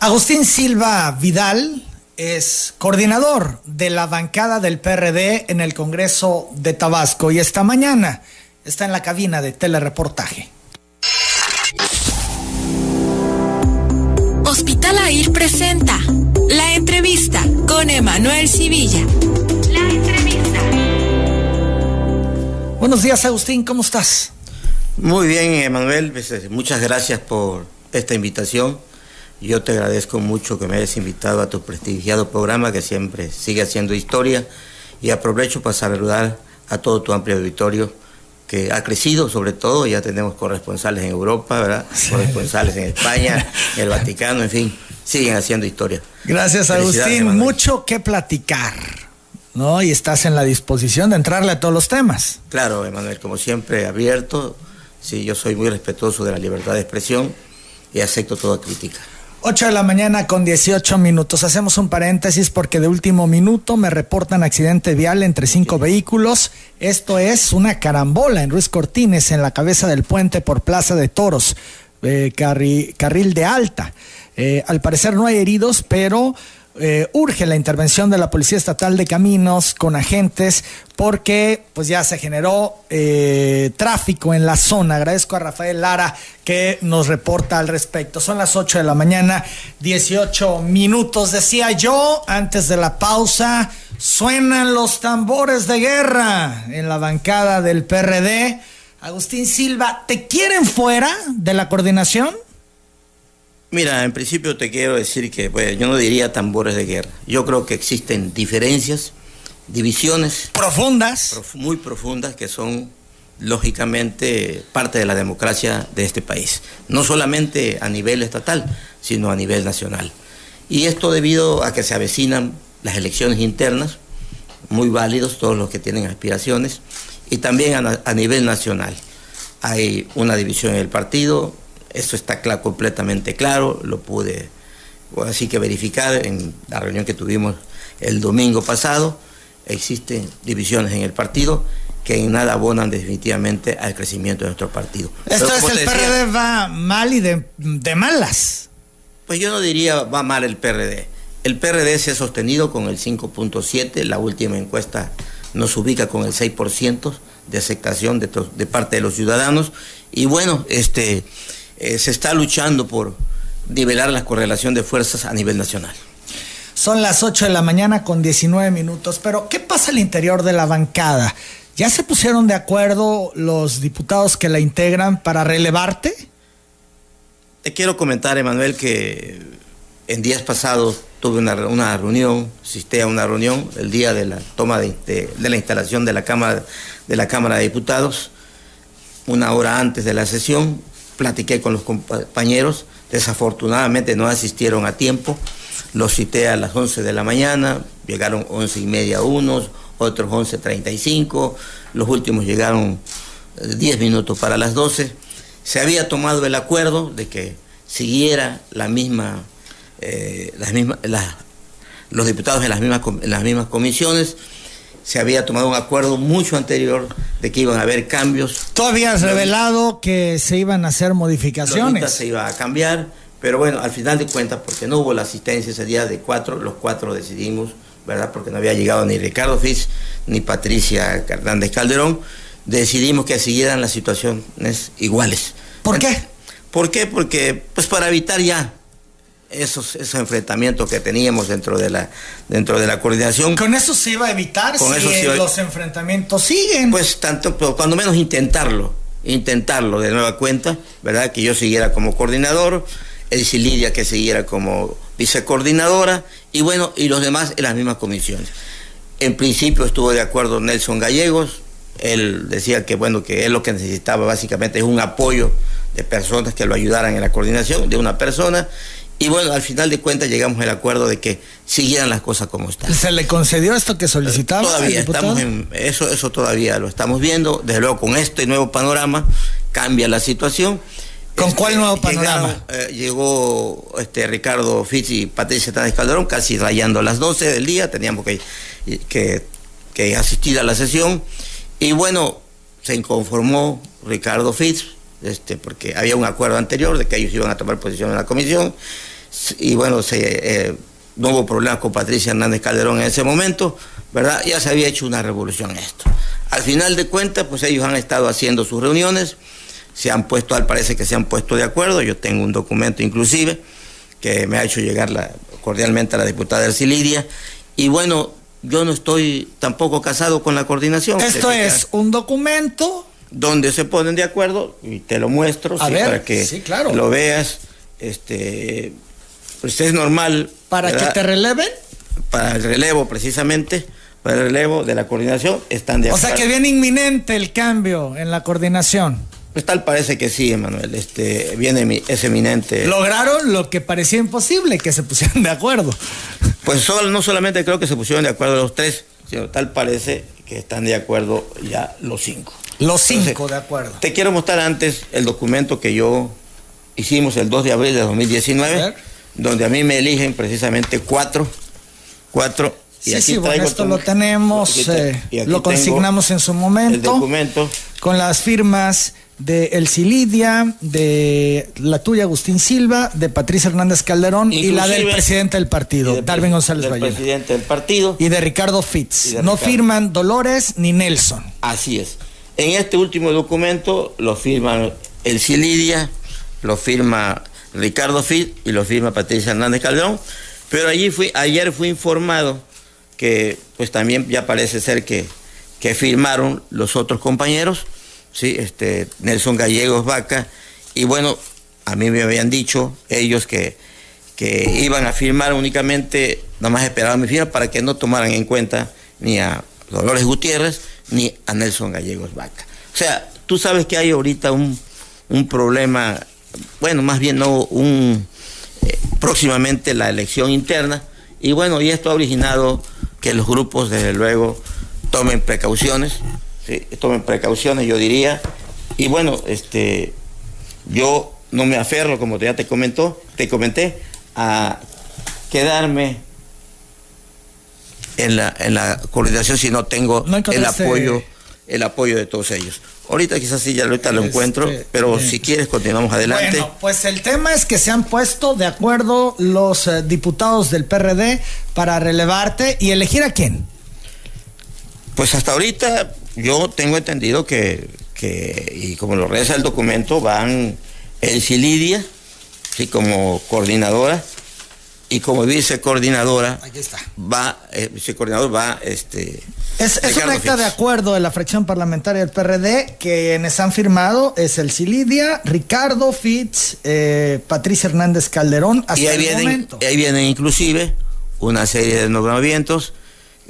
Agustín Silva Vidal es coordinador de la bancada del PRD en el Congreso de Tabasco y esta mañana está en la cabina de telereportaje. Hospital AIR presenta la entrevista con Emanuel Civilla. La entrevista. Buenos días, Agustín, ¿cómo estás? Muy bien, Emanuel, pues, muchas gracias por esta invitación yo te agradezco mucho que me hayas invitado a tu prestigiado programa que siempre sigue haciendo historia y aprovecho para saludar a todo tu amplio auditorio que ha crecido sobre todo, ya tenemos corresponsales en Europa, ¿verdad? Corresponsales en España, en el Vaticano, en fin, siguen haciendo historia. Gracias Agustín, mucho que platicar. ¿No? Y estás en la disposición de entrarle a todos los temas. Claro, Emanuel, como siempre, abierto. Sí, yo soy muy respetuoso de la libertad de expresión y acepto toda crítica. 8 de la mañana con 18 minutos. Hacemos un paréntesis porque de último minuto me reportan accidente vial entre cinco vehículos. Esto es una carambola en Ruiz Cortines, en la cabeza del puente por Plaza de Toros, eh, carril de alta. Eh, al parecer no hay heridos, pero eh, urge la intervención de la Policía Estatal de Caminos con agentes porque pues ya se generó eh, tráfico en la zona. Agradezco a Rafael Lara que nos reporta al respecto. Son las 8 de la mañana, 18 minutos. Decía yo antes de la pausa, suenan los tambores de guerra en la bancada del PRD. Agustín Silva, ¿te quieren fuera de la coordinación? Mira, en principio te quiero decir que pues, yo no diría tambores de guerra. Yo creo que existen diferencias, divisiones. Profundas. muy profundas que son lógicamente parte de la democracia de este país. No solamente a nivel estatal, sino a nivel nacional. Y esto debido a que se avecinan las elecciones internas, muy válidos todos los que tienen aspiraciones, y también a, a nivel nacional. Hay una división en el partido, eso está completamente claro, lo pude así que verificar en la reunión que tuvimos el domingo pasado. Existen divisiones en el partido que en nada abonan definitivamente al crecimiento de nuestro partido. Esto es el PRD va mal y de, de, malas. Pues yo no diría va mal el PRD. El PRD se ha sostenido con el 5.7, la última encuesta nos ubica con el 6% de aceptación de, de parte de los ciudadanos. Y bueno, este eh, se está luchando por nivelar la correlación de fuerzas a nivel nacional. Son las 8 de la mañana con 19 minutos, pero ¿qué pasa al interior de la bancada? ¿Ya se pusieron de acuerdo los diputados que la integran para relevarte? Te quiero comentar, Emanuel, que en días pasados tuve una, reunión, asistí a una reunión el día de la toma de, de, la instalación de la Cámara de la Cámara de Diputados, una hora antes de la sesión, platiqué con los compañeros, desafortunadamente no asistieron a tiempo, los cité a las 11 de la mañana, llegaron 11 y media unos, otros 11.35, los últimos llegaron 10 eh, minutos para las 12. Se había tomado el acuerdo de que siguiera la misma, eh, las mismas, los diputados en las mismas, en las mismas comisiones se había tomado un acuerdo mucho anterior de que iban a haber cambios. Todavía has revelado que se iban a hacer modificaciones. Se iba a cambiar, pero bueno, al final de cuentas, porque no hubo la asistencia ese día de cuatro, los cuatro decidimos, ¿verdad? Porque no había llegado ni Ricardo Fitz ni Patricia Hernández Calderón, decidimos que siguieran las situaciones iguales. ¿Por qué? ¿Por qué? Porque, pues para evitar ya esos, esos enfrentamientos que teníamos dentro de la dentro de la coordinación. Con eso se iba a evitar si los enfrentamientos siguen. Pues tanto, pero cuando menos intentarlo, intentarlo de nueva cuenta, ¿verdad? Que yo siguiera como coordinador, Elsie Lidia que siguiera como vicecoordinadora, y bueno, y los demás en las mismas comisiones. En principio estuvo de acuerdo Nelson Gallegos, él decía que bueno, que él lo que necesitaba básicamente es un apoyo de personas que lo ayudaran en la coordinación, de una persona, y bueno, al final de cuentas llegamos al acuerdo de que siguieran las cosas como están. ¿Se le concedió esto que solicitaba? Todavía estamos en eso, eso todavía lo estamos viendo. Desde luego con este nuevo panorama cambia la situación. ¿Con cuál este, nuevo panorama? Eh, llegó este Ricardo Fitz y Patricia Tández Calderón, casi rayando a las 12 del día, teníamos que, que, que asistir a la sesión. Y bueno, se inconformó Ricardo Fitz, este, porque había un acuerdo anterior de que ellos iban a tomar posición en la comisión y bueno, se, eh, no hubo problemas con Patricia Hernández Calderón en ese momento, ¿verdad? Ya se había hecho una revolución esto. Al final de cuentas, pues ellos han estado haciendo sus reuniones, se han puesto, al parece que se han puesto de acuerdo, yo tengo un documento inclusive que me ha hecho llegar la, cordialmente a la diputada Ercilidia, y bueno, yo no estoy tampoco casado con la coordinación. Esto es un documento donde se ponen de acuerdo y te lo muestro para que lo veas. Este, pues es normal. ¿Para que te releven? Para el relevo, precisamente, para el relevo de la coordinación, están de acuerdo. O sea que viene inminente el cambio en la coordinación. Pues tal parece que sí, Emanuel, este, viene es eminente. Lograron lo que parecía imposible, que se pusieran de acuerdo. Pues no solamente creo que se pusieron de acuerdo los tres, sino tal parece que están de acuerdo ya los cinco. Los cinco, de acuerdo. Te quiero mostrar antes el documento que yo hicimos el 2 de abril de 2019, donde a mí me eligen precisamente cuatro, cuatro. Y sí, sí, bueno, esto lo tenemos, eh, lo consignamos en su momento. El documento. Con las firmas de El Cilidia, de la tuya Agustín Silva, de Patricia Hernández Calderón y la del presidente del partido, Darwin González Del presidente del partido. Y de Ricardo Fitz. no firman Dolores ni Nelson. Así es. En este último documento lo firman el Cilidia, lo firma Ricardo Fitz y lo firma Patricia Hernández Calderón. Pero allí ayer fui informado que pues también ya parece ser que, que firmaron los otros compañeros ¿sí? este, Nelson Gallegos Vaca, y bueno, a mí me habían dicho ellos que, que iban a firmar únicamente, nada más esperaban mi firma para que no tomaran en cuenta ni a Dolores Gutiérrez ni a Nelson Gallegos Vaca. O sea, tú sabes que hay ahorita un, problema, bueno, más bien no, un eh, próximamente la elección interna, y bueno, y esto ha originado que los grupos, desde luego, tomen precauciones, tomen precauciones, yo diría. Y bueno, este, yo no me aferro, como ya te comentó, te comenté, a quedarme en la, en la coordinación si no tengo el apoyo, el apoyo de todos ellos. Ahorita quizás sí, ya ahorita lo encuentro, este, pero si quieres continuamos adelante. Bueno, pues el tema es que se han puesto de acuerdo los eh, diputados del PRD para relevarte y elegir a quién. Pues hasta ahorita yo tengo entendido que, y como lo reza el documento, van el Lidia, sí, como coordinadora, y como vicecoordinadora va eh, vicecoordinador va este es, es un acta de acuerdo de la fracción parlamentaria del PRD quienes han firmado es el Cilidia, Ricardo Fitz, eh, Patricia Hernández Calderón hasta y ahí vienen, ahí vienen inclusive una serie de nombramientos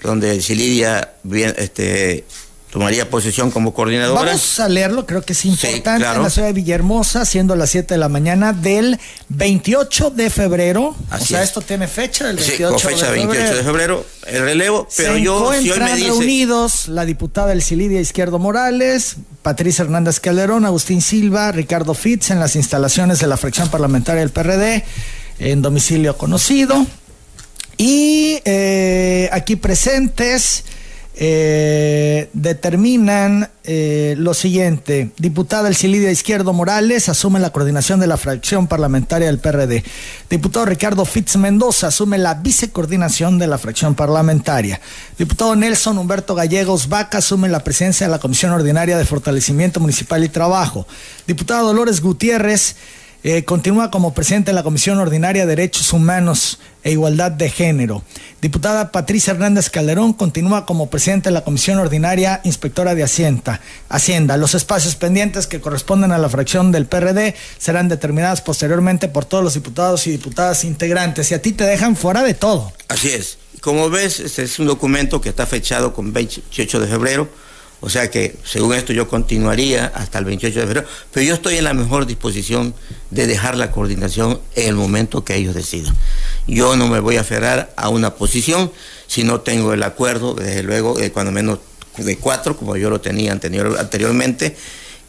donde el Cilidia este tomaría posesión como coordinadora. Vamos a leerlo, creo que es importante. En la ciudad de Villahermosa, siendo las 7 de la mañana del 28 de febrero. o sea, esto tiene fecha, el 28 sí, fecha de 28 de febrero, el relevo. Pero Se yo, si hoy me dice... reunidos la diputada del Cilidia Izquierdo Morales, Patricia Hernández Calderón, Agustín Silva, Ricardo Fitz en las instalaciones de la fracción parlamentaria del PRD, en domicilio conocido. Y eh, aquí presentes eh, determinan eh, lo siguiente. Diputada El Cilidia Izquierdo Morales asume la coordinación de la fracción parlamentaria del PRD. Diputado Ricardo Fitz Mendoza asume la vicecoordinación de la fracción parlamentaria. Diputado Nelson Humberto Gallegos Vaca asume la presidencia de la Comisión Ordinaria de Fortalecimiento Municipal y Trabajo. Diputado Dolores Gutiérrez eh, continúa como presidente de la Comisión Ordinaria de Derechos Humanos e Igualdad de Género. Diputada Patricia Hernández Calderón continúa como presidente de la Comisión Ordinaria Inspectora de Hacienda. Hacienda. Los espacios pendientes que corresponden a la fracción del PRD serán determinados posteriormente por todos los diputados y diputadas integrantes y a ti te dejan fuera de todo. Así es. Como ves, este es un documento que está fechado con 28 de febrero o sea que, según esto, yo continuaría hasta el 28 de febrero, pero yo estoy en la mejor disposición de dejar la coordinación en el momento que ellos decidan. Yo no me voy a aferrar a una posición si no tengo el acuerdo, desde luego, de cuando menos de cuatro, como yo lo tenía anterior, anteriormente.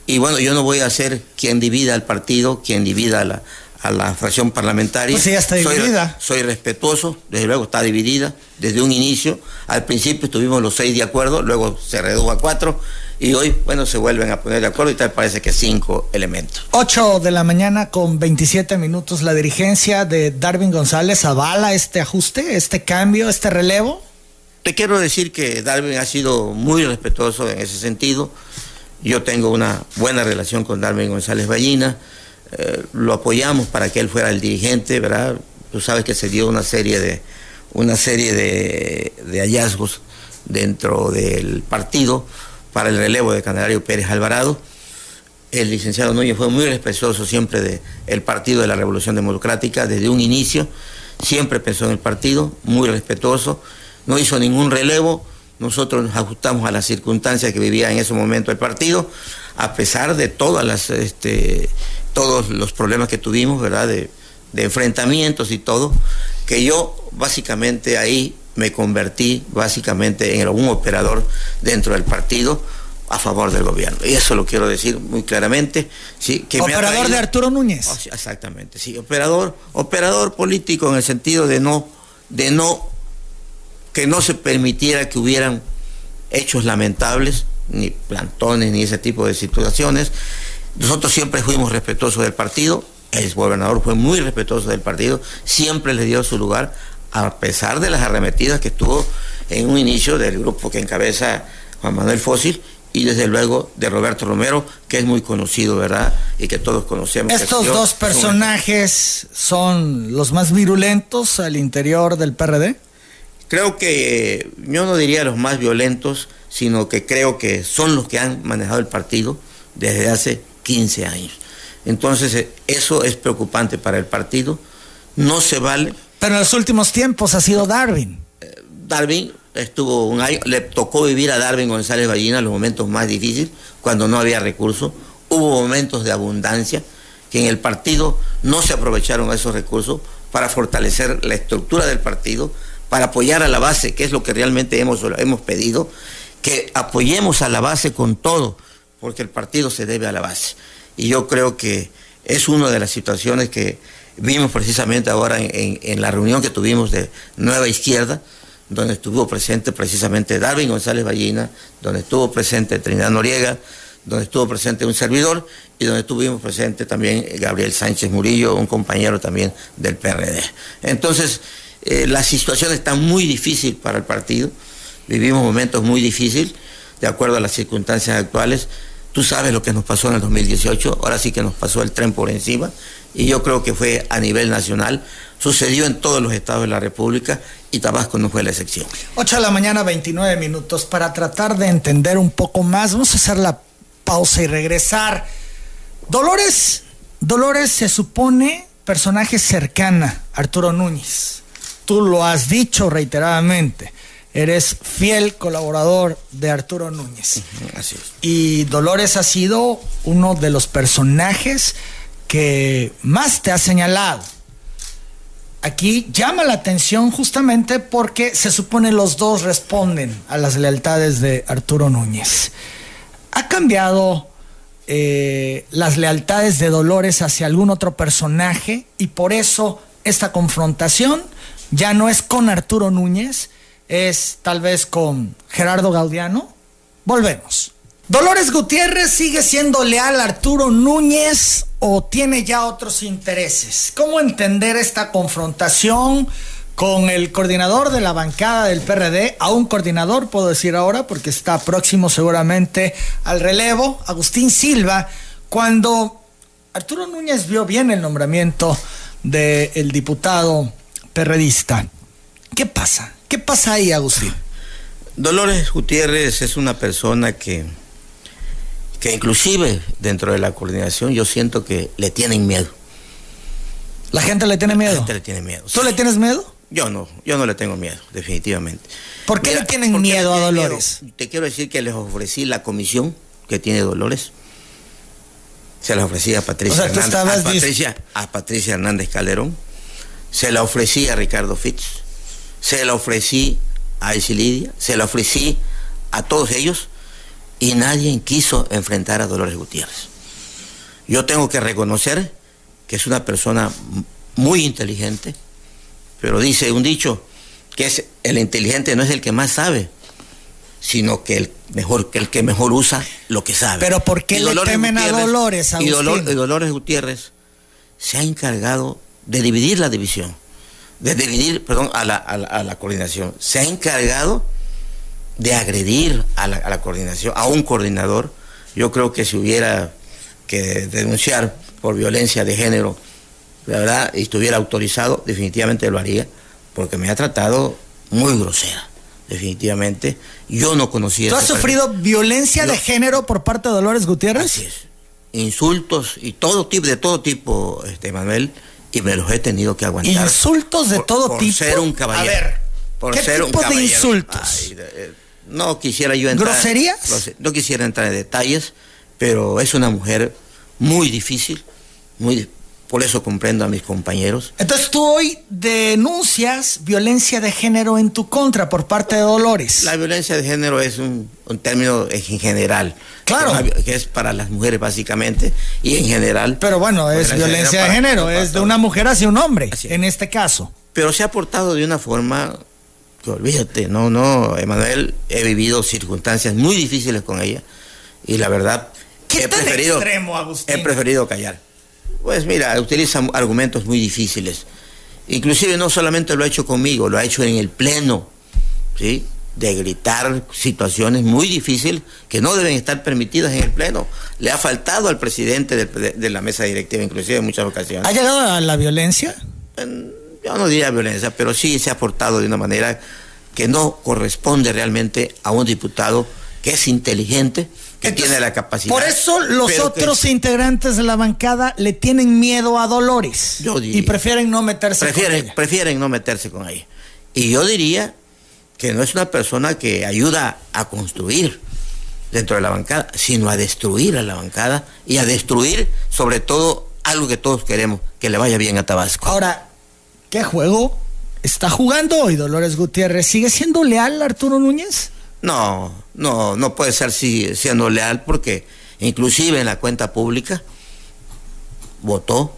Y bueno, yo no voy a ser quien divida al partido, quien divida la, a la fracción parlamentaria. Pues ya está dividida. Soy, respetuoso, desde luego está dividida desde un inicio. Al principio estuvimos los seis de acuerdo, luego se redujo a cuatro. y hoy, bueno, se vuelven a poner de acuerdo y tal parece que cinco elementos. 8 de la mañana con 27 minutos, la dirigencia de Darwin González avala este ajuste, este cambio, este relevo. Te quiero decir que Darwin ha sido muy respetuoso en ese sentido. Yo tengo una buena relación con Darwin González Ballina. Eh, lo apoyamos para que él fuera el dirigente, ¿verdad? Tú sabes que se dio una serie de, una serie de, hallazgos dentro del partido para el relevo de Candelario Pérez Alvarado. El licenciado Núñez fue muy respetuoso siempre del Partido de la Revolución Democrática desde un inicio, siempre pensó en el partido, muy respetuoso, no hizo ningún relevo, nosotros nos ajustamos a las circunstancias que vivía en ese momento el partido, a pesar de todas las, este, todos los problemas que tuvimos, ¿verdad? De, de enfrentamientos y todo, que yo básicamente ahí me convertí básicamente en un operador dentro del partido a favor del gobierno. Y eso lo quiero decir muy claramente. ¿sí? Que operador de Arturo Núñez. Oh, exactamente, sí, operador, operador político en el sentido de no, de no, que no se permitiera que hubieran hechos lamentables, ni plantones, ni ese tipo de situaciones. Nosotros siempre fuimos respetuosos del partido, el gobernador fue muy respetuoso del partido, siempre le dio su lugar, a pesar de las arremetidas que estuvo en un inicio del grupo que encabeza Juan Manuel Fósil y desde luego de Roberto Romero, que es muy conocido, ¿verdad? Y que todos conocemos. Estos dos personajes son los más virulentos al interior del PRD. Creo que yo no diría los más violentos, sino que creo que son los que han manejado el partido desde hace 15 años. Entonces, eh, eso es preocupante para el partido. No se vale pero en los últimos tiempos ha sido Darwin. Darwin estuvo un año, le tocó vivir a Darwin González Ballina los momentos más difíciles, cuando no había recursos. Hubo momentos de abundancia que en el partido no se aprovecharon esos recursos para fortalecer la estructura del partido, para apoyar a la base, que es lo que realmente hemos, hemos pedido, que apoyemos a la base con todo, porque el partido se debe a la base. Y yo creo que es una de las situaciones que Vimos precisamente ahora en, la reunión que tuvimos de Nueva Izquierda, donde estuvo presente precisamente Darwin González Ballina, donde estuvo presente Trinidad Noriega, donde estuvo presente un servidor y donde estuvimos presente también Gabriel Sánchez Murillo, un compañero también del PRD. Entonces, eh, la situación está muy difícil para el partido, vivimos momentos muy difíciles, de acuerdo a las circunstancias actuales. Tú sabes lo que nos pasó en el 2018, ahora sí que nos pasó el tren por encima y yo creo que fue a nivel nacional, sucedió en todos los estados de la República y Tabasco no fue la excepción. 8 de la mañana, 29 minutos, para tratar de entender un poco más, vamos a hacer la pausa y regresar. Dolores, Dolores se supone personaje cercana, Arturo Núñez. Tú lo has dicho reiteradamente. Eres fiel colaborador de Arturo Núñez. Así es. Y Dolores ha sido uno de los personajes que más te ha señalado. Aquí llama la atención justamente porque se supone los dos responden a las lealtades de Arturo Núñez. ¿Ha cambiado eh, las lealtades de Dolores hacia algún otro personaje y por eso esta confrontación ya no es con Arturo Núñez, es tal vez con Gerardo Gaudiano? Volvemos. Dolores Gutiérrez sigue siendo leal a Arturo Núñez o tiene ya otros intereses. ¿Cómo entender esta confrontación con el coordinador de la bancada del PRD, a un coordinador, puedo decir ahora, porque está próximo seguramente al relevo, Agustín Silva, cuando Arturo Núñez vio bien el nombramiento del diputado perredista? ¿Qué pasa? ¿Qué pasa ahí, Agustín? Dolores Gutiérrez es una persona que que inclusive dentro de la coordinación yo siento que le tienen miedo. ¿La gente le tiene miedo? La gente le tiene miedo. ¿Tú le tienes miedo? Yo no, yo no le tengo miedo, definitivamente. ¿Por qué le tienen miedo a Dolores? Te quiero decir que les ofrecí la comisión que tiene Dolores. Se la ofrecí a Patricia, Hernández, a, Patricia a Patricia Hernández Calderón. Se la ofrecí a Ricardo Fitz. Se la ofrecí a Lidia. Se la ofrecí a todos ellos y nadie quiso enfrentar a Dolores Gutiérrez. Yo tengo que reconocer que es una persona muy inteligente, pero dice un dicho que es el inteligente no es el que más sabe, sino que el mejor que el que mejor usa lo que sabe. Pero ¿por qué le temen a Dolores? Y, Dolores Gutiérrez se ha encargado de dividir la división, de dividir, perdón, a la, a la, coordinación. Se ha encargado de agredir a la, a la, coordinación, a un coordinador. Yo creo que si hubiera que denunciar por violencia de género, la verdad, y estuviera autorizado, definitivamente lo haría, porque me ha tratado muy grosera definitivamente. Yo no conocía. ¿Tú has sufrido violencia de género por parte de Dolores Gutiérrez? Así es. Insultos y todo tipo, de todo tipo, este Manuel, y me los he tenido que aguantar. ¿Insultos de todo tipo? Por ser un caballero. A ver, por ¿qué ser tipo un de insultos? Eh, no quisiera yo entrar. ¿Groserías? No quisiera entrar en detalles, pero es una mujer muy difícil, muy por eso comprendo a mis compañeros. Entonces tú hoy denuncias violencia de género en tu contra por parte de Dolores. La violencia de género es un, término en general. Claro. Que es para las mujeres básicamente y en general. Pero bueno, es violencia de género, es de una mujer hacia un hombre, en este caso. Pero se ha portado de una forma que olvídate, no, no, Emanuel, he vivido circunstancias muy difíciles con ella y la verdad ¿Qué he preferido, extremo, he preferido callar. Pues mira, utiliza argumentos muy difíciles. Inclusive no solamente lo ha hecho conmigo, lo ha hecho en el pleno, ¿sí? De gritar situaciones muy difíciles que no deben estar permitidas en el pleno. Le ha faltado al presidente de, la mesa directiva, inclusive en muchas ocasiones. ¿Ha llegado a la violencia? Yo no diría violencia, pero sí se ha portado de una manera que no corresponde realmente a un diputado que es inteligente, que tiene la capacidad. Por eso los otros integrantes de la bancada le tienen miedo a Dolores. y prefieren no meterse prefieren, con ella. Prefieren no meterse con ella. Y yo diría que no es una persona que ayuda a construir dentro de la bancada, sino a destruir a la bancada y a destruir sobre todo algo que todos queremos, que le vaya bien a Tabasco. Ahora, ¿qué juego está jugando hoy Dolores Gutiérrez? ¿Sigue siendo leal Arturo Núñez? No, no, no puede ser siendo leal porque inclusive en la cuenta pública votó,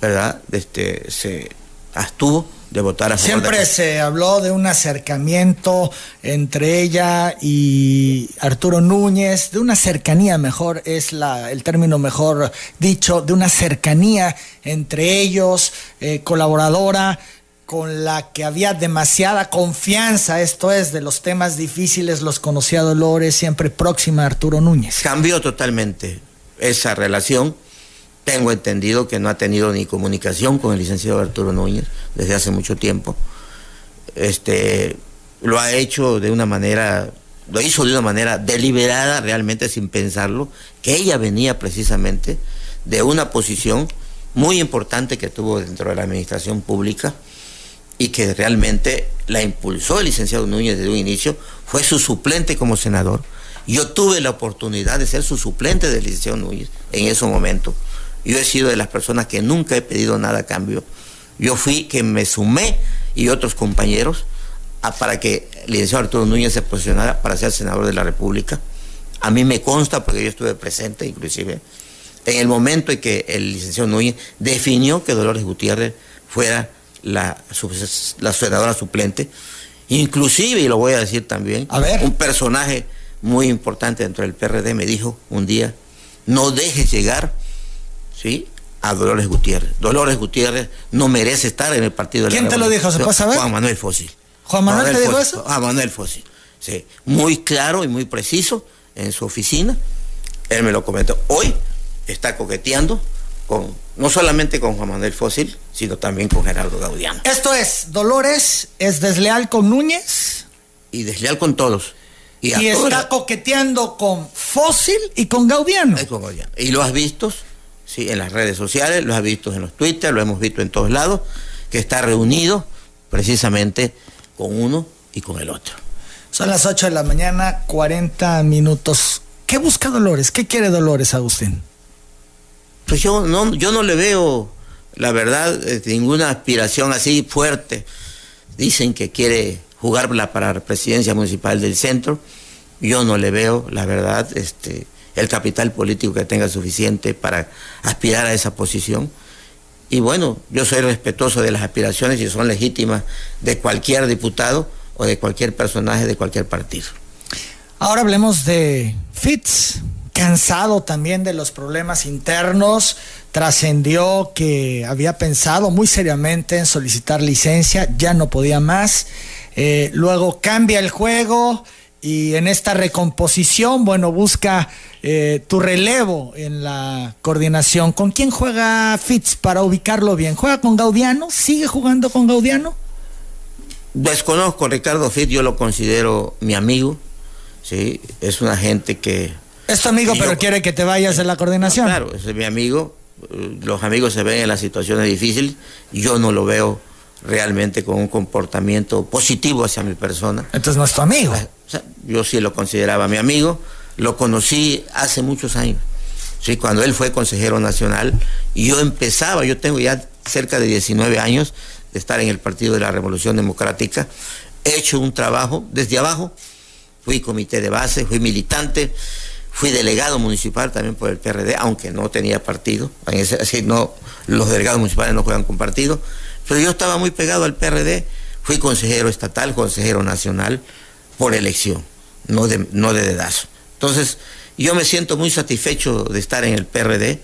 ¿verdad? Este, se abstuvo de votar a favor Siempre se habló de un acercamiento entre ella y Arturo Núñez, de una cercanía mejor, es la, el término mejor dicho, de una cercanía entre ellos, eh, colaboradora con la que había demasiada confianza, esto es, de los temas difíciles, los conocía Dolores, siempre próxima a Arturo Núñez. Cambió totalmente esa relación. Tengo entendido que no ha tenido ni comunicación con el licenciado Arturo Núñez desde hace mucho tiempo. Este, lo ha hecho de una manera, lo hizo de una manera deliberada, realmente sin pensarlo, que ella venía precisamente de una posición muy importante que tuvo dentro de la administración pública y que realmente la impulsó el licenciado Núñez desde un inicio, fue su suplente como senador. Yo tuve la oportunidad de ser su suplente del licenciado Núñez en ese momento. Yo he sido de las personas que nunca he pedido nada a cambio. Yo fui que me sumé y otros compañeros para que el licenciado Arturo Núñez se posicionara para ser senador de la República. A mí me consta, porque yo estuve presente inclusive, en el momento en que el licenciado Núñez definió que Dolores Gutiérrez fuera la, la senadora suplente. Inclusive, y lo voy a decir también, un personaje muy importante dentro del PRD me dijo un día, no dejes llegar ¿sí? a Dolores Gutiérrez. Dolores Gutiérrez no merece estar en el partido de ¿Quién la ¿Quién te lo dijo? ¿Se puede saber? Juan Manuel Fósil. ¿Juan Manuel, te dijo eso? Juan Manuel Fósil. Sí. Muy claro y muy preciso en su oficina. Él me lo comentó. Hoy está coqueteando con no solamente con Juan Manuel Fósil, sino también con Gerardo Gaudiano. Esto es, Dolores es desleal con Núñez. Y desleal con todos. Y, está coqueteando con Fósil y con Gaudiano. Y lo has visto, sí, en las redes sociales, lo has visto en los Twitter, lo hemos visto en todos lados, que está reunido precisamente con uno y con el otro. Son las 8 de la mañana, 40 minutos. ¿Qué busca Dolores? ¿Qué quiere Dolores, Agustín? Pues yo no, yo no le veo, la verdad, eh, ninguna aspiración así fuerte. Dicen que quiere jugarla para la presidencia municipal del centro. Yo no le veo, la verdad, este, el capital político que tenga suficiente para aspirar a esa posición. Y bueno, yo soy respetuoso de las aspiraciones y son legítimas de cualquier diputado o de cualquier personaje de cualquier partido. Ahora hablemos de Fitz, cansado también de los problemas internos, trascendió que había pensado muy seriamente en solicitar licencia, ya no podía más, eh, luego cambia el juego y en esta recomposición, bueno, busca eh, tu relevo en la coordinación. ¿Con quién juega Fitz para ubicarlo bien? ¿Juega con Gaudiano? ¿Sigue jugando con Gaudiano? Desconozco Ricardo Fitz, yo lo considero mi amigo, ¿sí? Es una gente que... Es tu amigo, pero quiere que te vayas de la coordinación. Claro, es mi amigo. Los amigos se ven en las situaciones difíciles. Yo no lo veo realmente con un comportamiento positivo hacia mi persona. Entonces no es tu amigo. yo sí lo consideraba mi amigo. Lo conocí hace muchos años. Sí, cuando él fue consejero nacional, y yo empezaba, yo tengo ya cerca de 19 años de estar en el Partido de la Revolución Democrática. He hecho un trabajo desde abajo, fui comité de base, fui militante, fui delegado municipal también por el PRD, aunque no tenía partido, así no, los delegados municipales no juegan con partido, pero yo estaba muy pegado al PRD, fui consejero estatal, consejero nacional, por elección, no de, no de dedazo. Entonces, yo me siento muy satisfecho de estar en el PRD,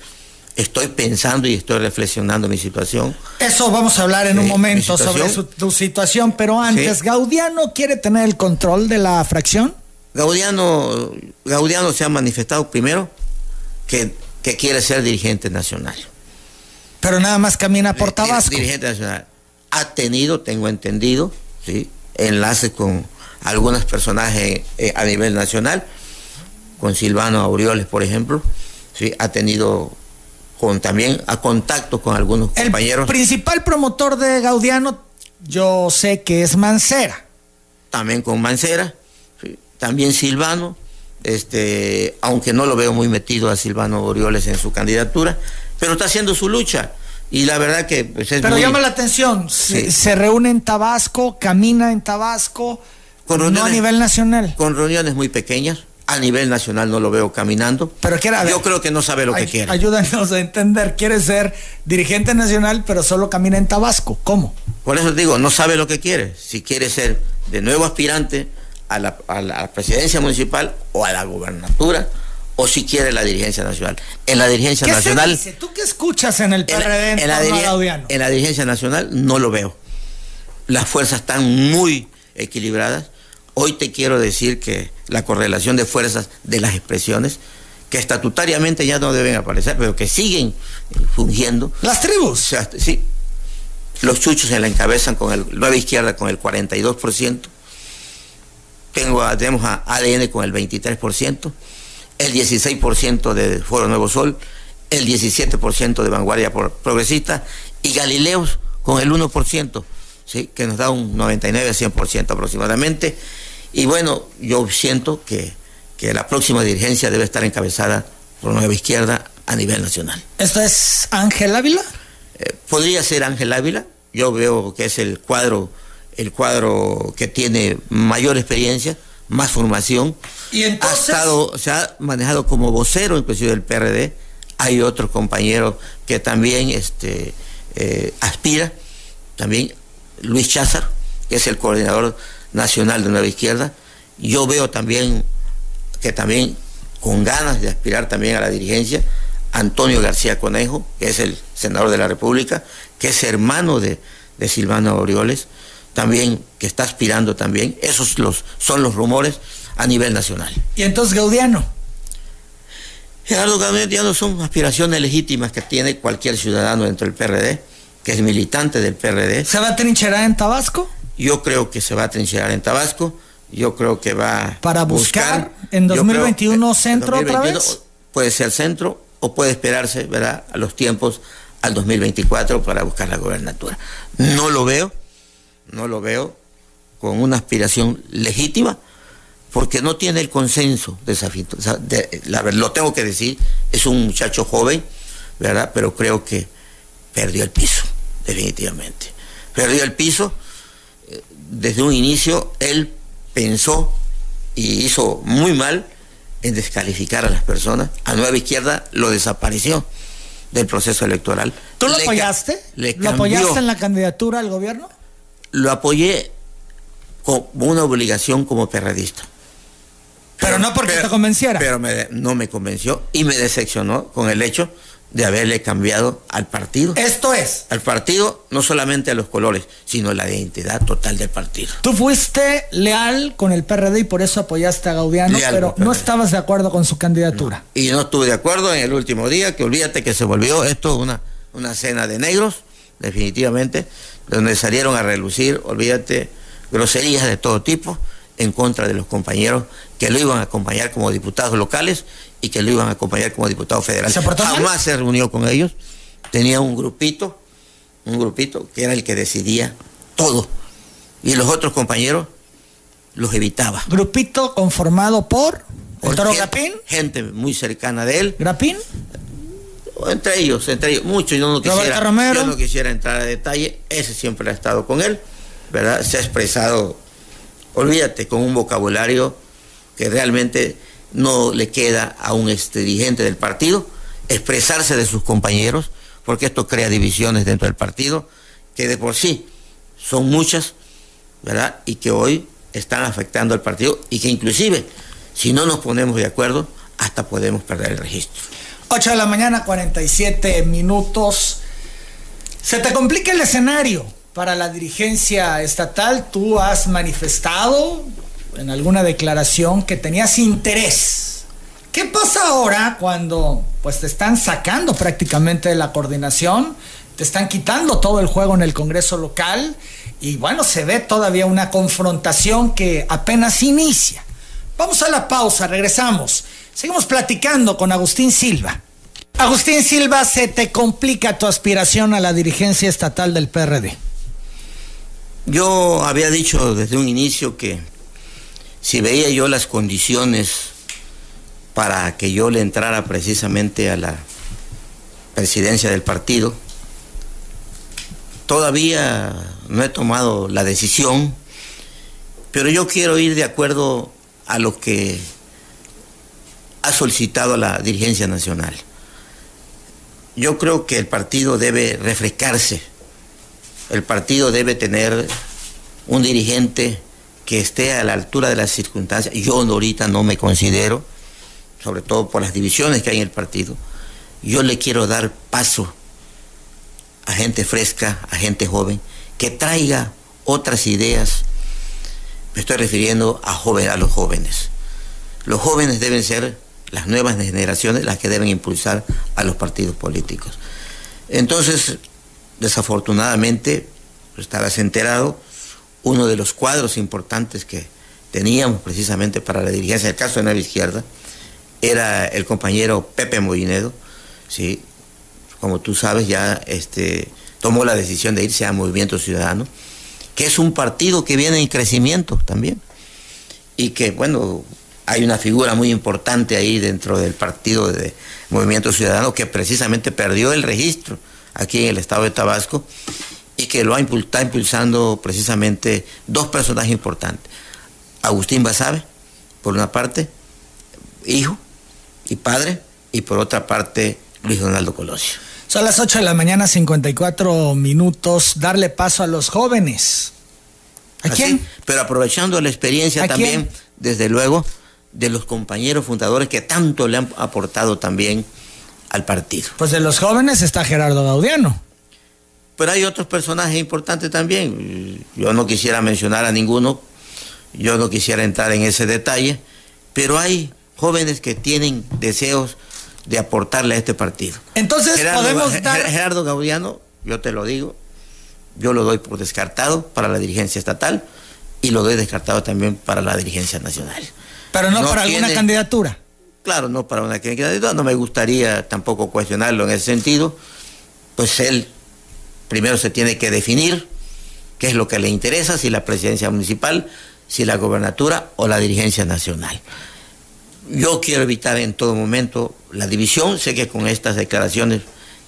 estoy pensando y estoy reflexionando mi situación. Eso vamos a hablar en un momento sobre tu situación, pero antes, ¿Gaudiano quiere tener el control de la fracción? Gaudiano, Gaudiano se ha manifestado primero que, que quiere ser dirigente nacional. Pero nada más camina por Tabasco. Dirigente nacional. Ha tenido, tengo entendido, ¿sí? enlaces con algunos personajes eh, a nivel nacional, con Silvano Aureoles, por ejemplo. ¿sí? Ha tenido con, también a contacto con algunos compañeros. El principal promotor de Gaudiano, yo sé que es Mancera. También con Mancera también Silvano, este, aunque no lo veo muy metido a Silvano Orioles en su candidatura, pero está haciendo su lucha. Y la verdad que pues, es Pero llama la atención, se, reúne en Tabasco, camina en Tabasco, con no a nivel nacional. Con reuniones muy pequeñas, a nivel nacional no lo veo caminando. Pero Yo creo que no sabe lo que quiere. Ayúdanos a entender, quiere ser dirigente nacional, pero solo camina en Tabasco. ¿Cómo? Por eso digo, no sabe lo que quiere. Si quiere ser de nuevo aspirante a la, presidencia municipal o a la gobernatura o si quiere la dirigencia nacional. En la dirigencia nacional. ¿Tú qué escuchas en el PRD en, la, en la dirigencia nacional no lo veo. Las fuerzas están muy equilibradas. Hoy te quiero decir que la correlación de fuerzas de las expresiones, que estatutariamente ya no deben aparecer, pero que siguen fungiendo. Las tribus. sí. Los chuchos se la encabezan con el nueva izquierda con el 42%. Tengo, tenemos a ADN con el 23%, el 16% de Foro Nuevo Sol, el 17% de Vanguardia Progresista y Galileos con el 1%, ¿sí? que nos da un 99 a 100% aproximadamente. Y bueno, yo siento que, que la próxima dirigencia debe estar encabezada por Nueva Izquierda a nivel nacional. ¿Esto es Ángel Ávila? Eh, podría ser Ángel Ávila, yo veo que es el cuadro el cuadro que tiene mayor experiencia, más formación. ¿Y entonces? Ha estado, se ha manejado como vocero inclusive del PRD. Hay otro compañero que también este, eh, aspira, también Luis Cházar, que es el coordinador nacional de Nueva Izquierda. Yo veo también que también con ganas de aspirar también a la dirigencia, Antonio García Conejo, que es el senador de la República, que es hermano de, de Silvano Orioles también, que está aspirando también. Esos los, son los rumores a nivel nacional. ¿Y entonces Gaudiano? Gerardo Gaudiano son aspiraciones legítimas que tiene cualquier ciudadano dentro del PRD, que es militante del PRD. ¿Se va a trincherar en Tabasco? Yo creo que se va a trincherar en Tabasco. Yo creo que va para buscar, en 2021 centro otra vez. Puede ser centro o puede esperarse, ¿verdad? A los tiempos al 2024 para buscar la gobernatura. No lo veo no lo veo con una aspiración legítima, porque no tiene el consenso de esa la, lo tengo que decir, es un muchacho joven, ¿verdad? Pero creo que perdió el piso, definitivamente. Perdió el piso. Eh, desde un inicio él pensó y hizo muy mal en descalificar a las personas. A Nueva Izquierda lo desapareció del proceso electoral. ¿Tú lo apoyaste? ¿Lo apoyaste en la candidatura al gobierno? Lo apoyé como una obligación como perradista. Pero, no porque te convenciera. Pero no me convenció y me decepcionó con el hecho de haberle cambiado al partido. Esto es. Al partido, no solamente a los colores, sino la identidad total del partido. Tú fuiste leal con el PRD y por eso apoyaste a Gaudiano, pero no estabas de acuerdo con su candidatura. Y no estuve de acuerdo en el último día, que olvídate que se volvió esto una, una cena de negros, definitivamente, donde salieron a relucir, olvídate, groserías de todo tipo en contra de los compañeros que lo iban a acompañar como diputados locales y que lo iban a acompañar como diputado federal. Jamás se reunió con ellos, tenía un grupito, un grupito que era el que decidía todo. Y los otros compañeros los evitaba. ¿Grupito conformado por el Toro Grapín? Gente muy cercana de él. ¿Grapín? Entre ellos, entre ellos, muchos, yo no quisiera, yo no quisiera entrar a detalle, ese siempre ha estado con él, ¿verdad? Se ha expresado, olvídate, con un vocabulario que realmente no le queda a un este, dirigente del partido expresarse de sus compañeros, porque esto crea divisiones dentro del partido, que de por sí son muchas, ¿verdad? Y que hoy están afectando al partido y que inclusive, si no nos ponemos de acuerdo, hasta podemos perder el registro. 8 de la mañana, 47 minutos. Se te complica el escenario para la dirigencia estatal. Tú has manifestado en alguna declaración que tenías interés. ¿Qué pasa ahora cuando pues te están sacando prácticamente de la coordinación, te están quitando todo el juego en el Congreso local y bueno, se ve todavía una confrontación que apenas inicia? Vamos a la pausa, regresamos. Seguimos platicando con Agustín Silva. Agustín Silva, se te complica tu aspiración a la dirigencia estatal del PRD. Yo había dicho desde un inicio que si veía yo las condiciones para que yo le entrara precisamente a la presidencia del partido, todavía no he tomado la decisión, pero yo quiero ir de acuerdo a lo que ha solicitado la dirigencia nacional. Yo creo que el partido debe refrescarse, el partido debe tener un dirigente que esté a la altura de las circunstancias. Yo ahorita no me considero, sobre todo por las divisiones que hay en el partido. Yo le quiero dar paso a gente fresca, a gente joven, que traiga otras ideas. Me estoy refiriendo a, los jóvenes. Los jóvenes deben ser las nuevas generaciones las que deben impulsar a los partidos políticos. Entonces, desafortunadamente, estarás enterado, uno de los cuadros importantes que teníamos precisamente para la dirigencia, el caso de Nueva Izquierda, era el compañero Pepe Moinedo, ¿sí? como tú sabes, ya este, tomó la decisión de irse a Movimiento Ciudadano, que es un partido que viene en crecimiento también, y que, bueno, hay una figura muy importante ahí dentro del partido de Movimiento Ciudadano que precisamente perdió el registro aquí en el estado de Tabasco y que lo ha está impulsando precisamente dos personajes importantes. Agustín Basabe, por una parte, hijo y padre, y por otra parte, Luis Donaldo Colosio. Son las 8 de la mañana, 54 minutos. Darle paso a los jóvenes. ¿A quién? Pero aprovechando la experiencia también, desde luego, de los compañeros fundadores que tanto le han aportado también al partido. Pues de los jóvenes está Gerardo Gaudiano. Pero hay otros personajes importantes también. Yo no quisiera mencionar a ninguno, yo no quisiera entrar en ese detalle, pero hay jóvenes que tienen deseos de aportarle a este partido. Entonces podemos dar... Gerardo Gaudiano, yo te lo digo, yo lo doy por descartado para la dirigencia estatal y lo doy descartado también para la dirigencia nacional. Pero no, para alguna candidatura. Claro, no para una candidatura, no me gustaría tampoco cuestionarlo en ese sentido, pues él primero se tiene que definir qué es lo que le interesa, si la presidencia municipal, si la gobernatura o la dirigencia nacional. Yo quiero evitar en todo momento la división, sé que con estas declaraciones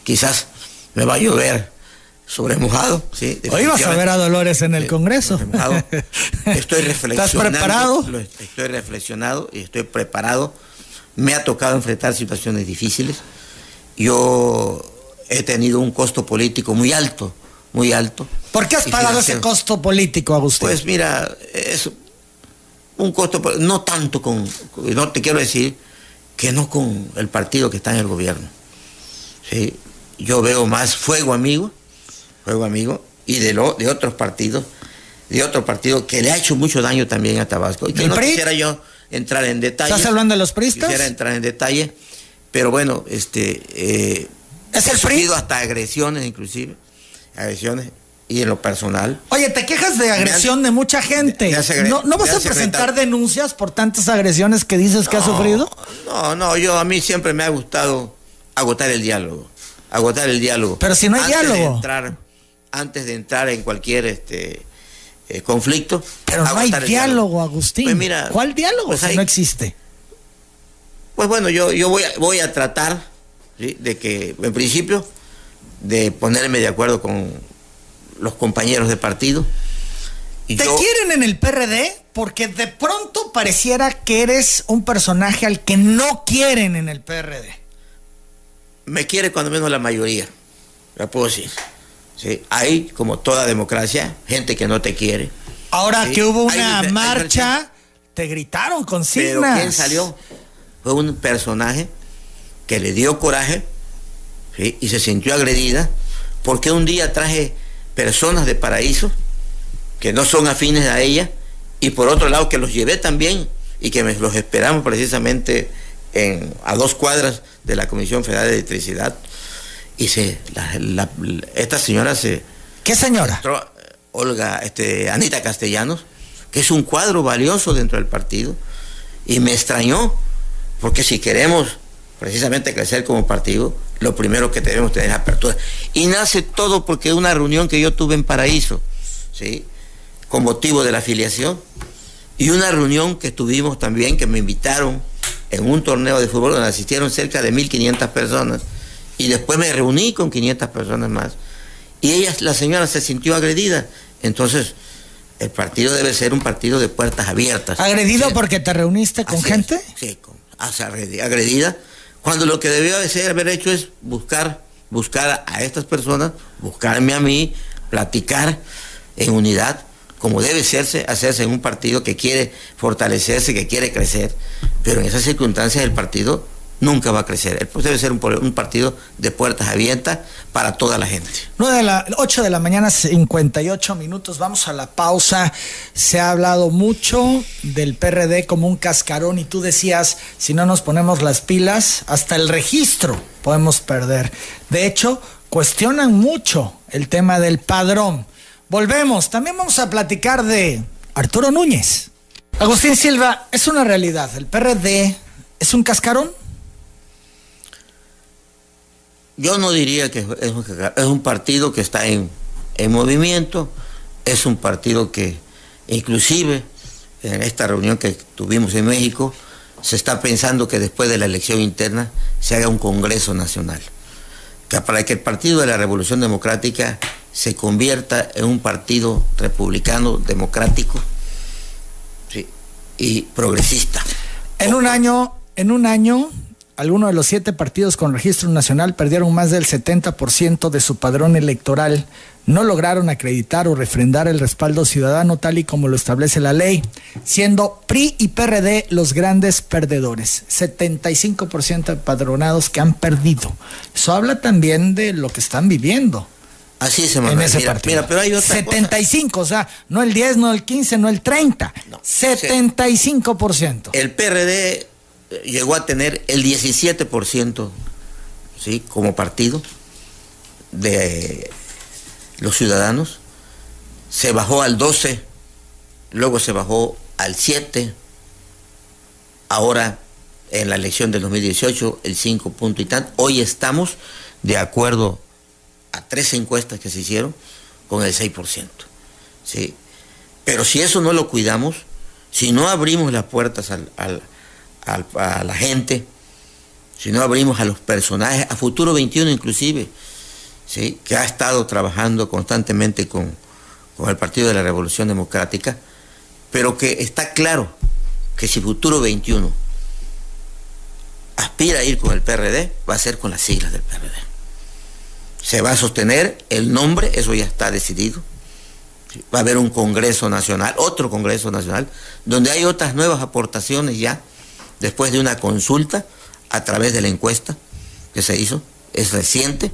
quizás me va a llover sobre mojado. ¿sí? Hoy vas a ver a Dolores en el Congreso. Estoy reflexionando. ¿Estás preparado? Estoy reflexionado y estoy preparado. Me ha tocado enfrentar situaciones difíciles. Yo he tenido un costo político muy alto, muy alto. ¿Por qué has pagado ese costo político, Agustín? Pues mira, es un costo, no tanto con, no te quiero decir que no con el partido que está en el gobierno. ¿sí? Yo veo más fuego amigo, fuego amigo, y de, lo, de otros partidos, de otro partido que le ha hecho mucho daño también a Tabasco. Y que no quisiera yo entrar en detalle. ¿Estás hablando de los pristas? Quisiera entrar en detalle, pero bueno, este... Eh, ¿Es el PRI? hasta agresiones inclusive, agresiones y en lo personal. Oye, te quejas de agresión de mucha gente. ¿No, vas a presentar denuncias por tantas agresiones que dices que has sufrido? No, no, yo a mí siempre me ha gustado agotar el diálogo. Agotar el diálogo. Pero si no hay antes diálogo. De entrar, antes de entrar en cualquier este eh, conflicto. Pero no hay diálogo, Agustín. Pues mira, ¿Cuál diálogo pues si no existe? Pues bueno, yo, yo voy, a, voy a tratar de que, en principio, de ponerme de acuerdo con los compañeros de partido. ¿Te quieren en el PRD? Porque de pronto pareciera que eres un personaje al que no quieren en el PRD. Me quiere cuando menos la mayoría, la puedo decir. ¿Sí? Hay, como toda democracia, gente que no te quiere. Ahora que hubo una marcha, te gritaron consignas. Pero ¿quién salió? Fue un personaje que le dio coraje y se sintió agredida porque un día traje personas de paraíso que no son afines a ella y por otro lado que los llevé también y que me, los esperamos precisamente en, a dos cuadras de la Comisión Federal de Electricidad y se esta señora se ¿qué señora? Olga este Anita Castellanos que es un cuadro valioso dentro del partido y me extrañó porque si queremos precisamente crecer como partido lo primero que debemos tener es apertura. Y nace todo porque una reunión que yo tuve en Paraíso, ¿sí? con motivo de la afiliación, y una reunión que tuvimos también, que me invitaron en un torneo de fútbol donde asistieron cerca de 1.500 personas, y después me reuní con 500 personas más. Y ella, la señora se sintió agredida. Entonces, el partido debe ser un partido de puertas abiertas. ¿Agredido porque te reuniste con gente? sí, agredida cuando lo que debió haber hecho es buscar, buscar a estas personas, buscarme a mí, platicar en unidad, como debe hacerse, hacerse en un partido que quiere fortalecerse, que quiere crecer. Pero en esas circunstancias el partido nunca va a crecer. Debe ser un, partido de puertas abiertas para toda la gente. 9 de la, 8 de la mañana, 58 minutos. Vamos a la pausa. Se ha hablado mucho del PRD como un cascarón y tú decías, si no nos ponemos las pilas, hasta el registro podemos perder. De hecho, cuestionan mucho el tema del padrón. Volvemos. También vamos a platicar de Arturo Núñez. Agustín Silva, es una realidad. ¿El PRD es un cascarón? Yo no diría que es un, partido que está en, movimiento, es un partido que inclusive en esta reunión que tuvimos en México, se está pensando que después de la elección interna se haga un Congreso Nacional, que para que el Partido de la Revolución Democrática se convierta en un partido republicano, democrático y progresista. En un año, en un año algunos de los siete partidos con registro nacional perdieron más del 70% de su padrón electoral. No lograron acreditar o refrendar el respaldo ciudadano tal y como lo establece la ley, siendo PRI y PRD los grandes perdedores. 75% de padronados que han perdido. Eso habla también de lo que están viviendo. Así se En ese partido. pero hay 75, o sea, no el 10, no el 15, no el 30. 75%. El PRD llegó a tener el 17% ¿sí? como partido de los ciudadanos, se bajó al 12, luego se bajó al 7, ahora en la elección del 2018 el 5 punto y tal, hoy estamos de acuerdo a tres encuestas que se hicieron con el 6%. ¿sí? Pero si eso no lo cuidamos, si no abrimos las puertas al a la gente, si no abrimos a los personajes, a Futuro 21 inclusive, ¿sí? que ha estado trabajando constantemente con, con el Partido de la Revolución Democrática, pero que está claro que si Futuro 21 aspira a ir con el PRD, va a ser con las siglas del PRD. Se va a sostener el nombre, eso ya está decidido. Va a haber un Congreso Nacional, otro Congreso Nacional, donde hay otras nuevas aportaciones ya, después de una consulta a través de la encuesta que se hizo, es reciente,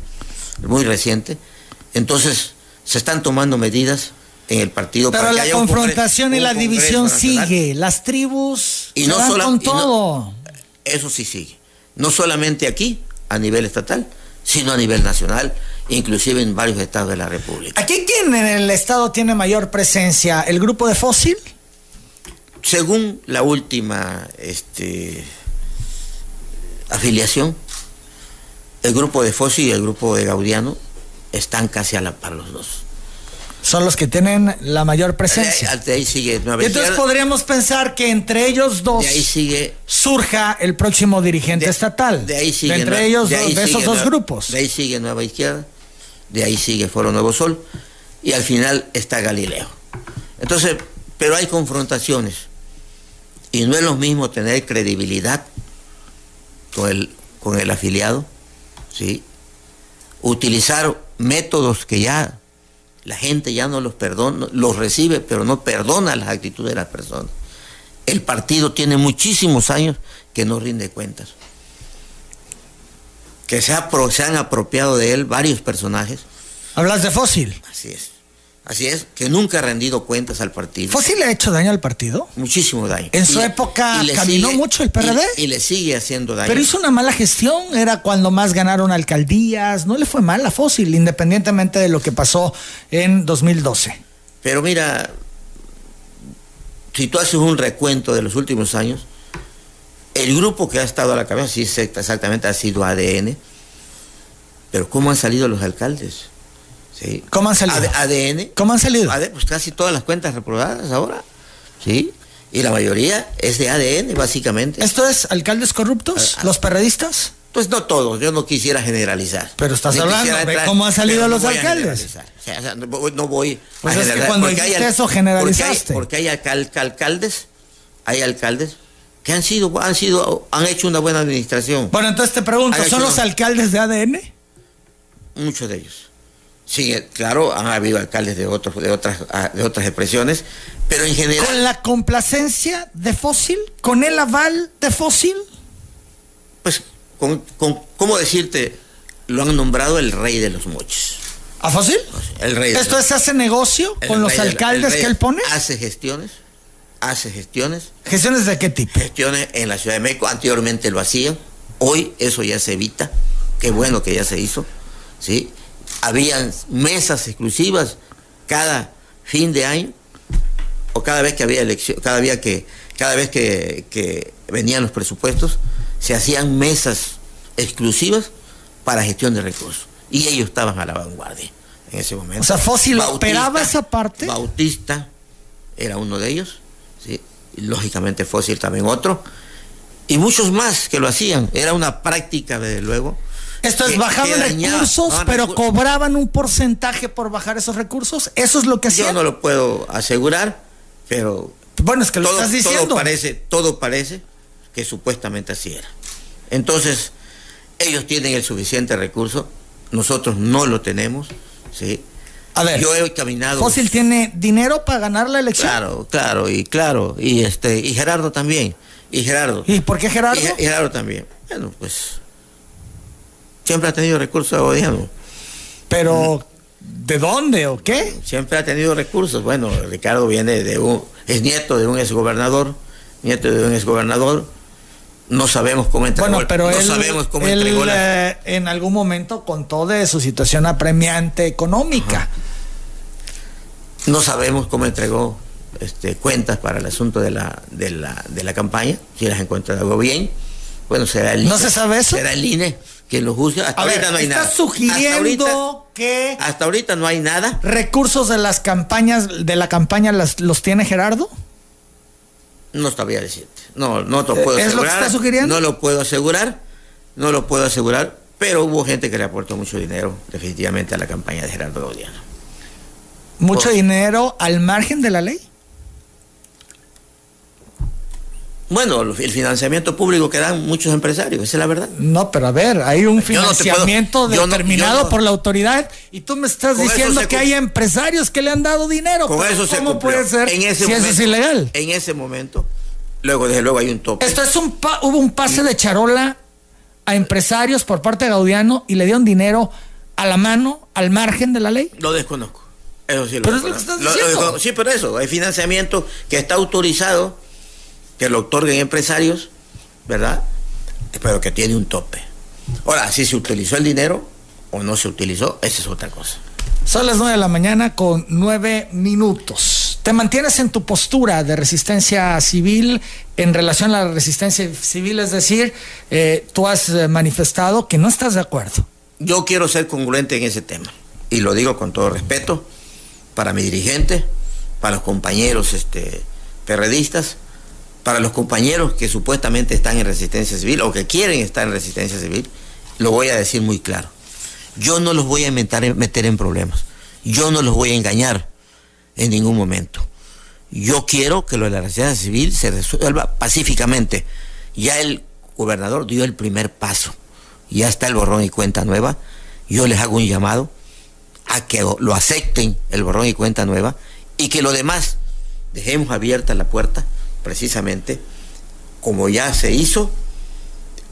muy reciente. Entonces, se están tomando medidas en el partido. Pero la confrontación y la división sigue, las tribus y no con todo. eso sí sigue. No solamente aquí, a nivel estatal, sino a nivel nacional, inclusive en varios estados de la República. ¿Aquí quién en el estado tiene mayor presencia? ¿El grupo de Fósil? Según la última este, afiliación, el grupo de Fósil y el grupo de Gaudiano están casi a la par los dos son los que tienen la mayor presencia. De ahí, sigue entonces podríamos pensar que entre ellos dos sigue, surja el próximo dirigente estatal. De ahí sigue. entre ellos, de, esos dos grupos. De ahí sigue Nueva Izquierda, de ahí sigue Foro Nuevo Sol, y al final está Galileo. Entonces, pero hay confrontaciones. Y no es lo mismo tener credibilidad con el, con el afiliado, ¿sí? utilizar métodos que ya la gente ya no los perdona, los recibe, pero no perdona las actitudes de las personas. El partido tiene muchísimos años que no rinde cuentas. Que se, se han apropiado de él varios personajes. Hablas de Fósil. Así es. Así es, que nunca ha rendido cuentas al partido. ¿Fósil le ha hecho daño al partido? Muchísimo daño. En su época caminó mucho el PRD. Y, le sigue haciendo daño. Pero hizo una mala gestión, era cuando más ganaron alcaldías, no le fue mal a Fósil, independientemente de lo que pasó en 2012. Pero mira, si tú haces un recuento de los últimos años, el grupo que ha estado a la cabeza, sí, exactamente, ha sido ADN, pero ¿cómo han salido los alcaldes? ¿Cómo han salido? ADN. ¿Cómo han salido? pues casi todas las cuentas reprobadas ahora. ¿Sí? Y la mayoría es de ADN, básicamente. ¿Esto es alcaldes corruptos? ¿Los perredistas? Pues no todos, yo no quisiera generalizar. Pero estás hablando de cómo han salido los alcaldes. no voy pues a es que cuando hay, eso generalizaste. Porque hay, alcaldes, hay alcaldes que han sido, han sido, han hecho una buena administración. Bueno, entonces te pregunto, ¿son los alcaldes de ADN? Muchos de ellos. Sí, claro, han habido alcaldes de otros, de otras, ah, de otras expresiones, pero en general. ¿Con la complacencia de Fósil? ¿Con el aval de Fósil? Pues, con, ¿cómo decirte? Lo han nombrado el rey de los moches. ¿A Fósil? El rey. ¿Esto es hace negocio con los alcaldes que él pone? Hace gestiones, hace gestiones. ¿Gestiones de qué tipo? Gestiones en la Ciudad de México, anteriormente lo hacían, hoy eso ya se evita, qué bueno que ya se hizo, ¿sí? Habían mesas exclusivas cada fin de año o cada vez que había elección, cada día que cada vez que, venían los presupuestos se hacían mesas exclusivas para gestión de recursos y ellos estaban a la vanguardia en ese momento. O sea, Fósil operaba esa parte. Bautista era uno de ellos, ¿sí? y lógicamente Fósil también otro, y muchos más que lo hacían. Era una práctica, desde luego, esto es, bajaban recursos, pero cobraban un porcentaje por bajar esos recursos. ¿Eso es lo que hacían? Yo no lo puedo asegurar, pero... Bueno, es que lo todo, estás diciendo. Todo parece, todo parece que supuestamente así era. Entonces, ellos tienen el suficiente recurso, nosotros no lo tenemos, ¿sí? A ver, yo he caminado. Fósil tiene dinero para ganar la elección. Claro, claro, y claro, y este, y Gerardo también, y Gerardo. ¿Y por qué Gerardo? y Gerardo también. Bueno, pues siempre ha tenido recursos de gobierno. Pero, ¿de dónde o qué? Siempre ha tenido recursos. Bueno, Ricardo viene de un, es nieto de un exgobernador, nieto de un exgobernador. No sabemos cómo entregó. Bueno, pero él, sabemos cómo eh, en algún momento contó de su situación apremiante económica. No sabemos cómo entregó este, cuentas para el asunto de la, de la, de la campaña, si las encuentra algo bien. Bueno, será el ¿No se sabe eso? Será el INE que lo juzga. Hasta ahorita no hay nada. sugiriendo que hasta ahorita no hay nada. Recursos de las campañas de la campaña los tiene Gerardo. No sabía decirte. No, no te lo puedo ¿Es asegurar. lo que está sugiriendo? No lo puedo asegurar. No lo puedo asegurar. Pero hubo gente que le aportó mucho dinero, definitivamente, a la campaña de Gerardo Gaudiano. ¿Mucho dinero al margen de la ley? Bueno, el financiamiento público que dan muchos empresarios, esa es la verdad. No, pero a ver, hay un financiamiento determinado por la autoridad y tú me estás diciendo que hay empresarios que le han dado dinero. Con eso se ¿Cómo puede ser en ese si eso es ilegal? En ese momento, luego desde luego hay un tope. Esto es un hubo un pase de charola a empresarios por parte de Gaudiano y le dieron dinero a la mano, al margen de la ley. Lo desconozco. Eso sí lo pero es lo que estás diciendo. sí, pero eso, hay financiamiento que está autorizado que lo otorguen empresarios, ¿verdad? Pero que tiene un tope. Ahora, si se utilizó el dinero o no se utilizó, esa es otra cosa. Son las nueve de la mañana con nueve minutos. ¿Te mantienes en tu postura de resistencia civil en relación a la resistencia civil? Es decir, eh, tú has eh, manifestado que no estás de acuerdo. Yo quiero ser congruente en ese tema. Y lo digo con todo respeto para mi dirigente, para los compañeros este, perredistas para los compañeros que supuestamente están en resistencia civil o que quieren estar en resistencia civil, lo voy a decir muy claro. Yo no los voy a meter en problemas. Yo no los voy a engañar en ningún momento. Yo quiero que lo de la resistencia civil se resuelva pacíficamente. Ya el gobernador dio el primer paso. Ya está el borrón y cuenta nueva. Yo les hago un llamado a que lo acepten el borrón y cuenta nueva y que lo demás dejemos abierta la puerta precisamente, como ya se hizo,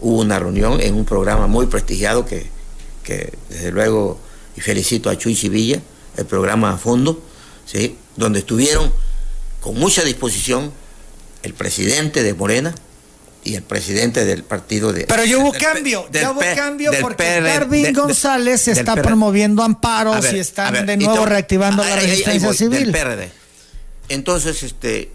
hubo una reunión en un programa muy prestigiado que, desde luego, y felicito a Chuy Sevilla, el programa a fondo, ¿sí? donde estuvieron con mucha disposición el presidente de Morena, y el presidente del partido de... Pero ya hubo cambio, ya hubo cambio porque Darwin González está promoviendo amparos y están de nuevo reactivando la resistencia civil. Entonces, este,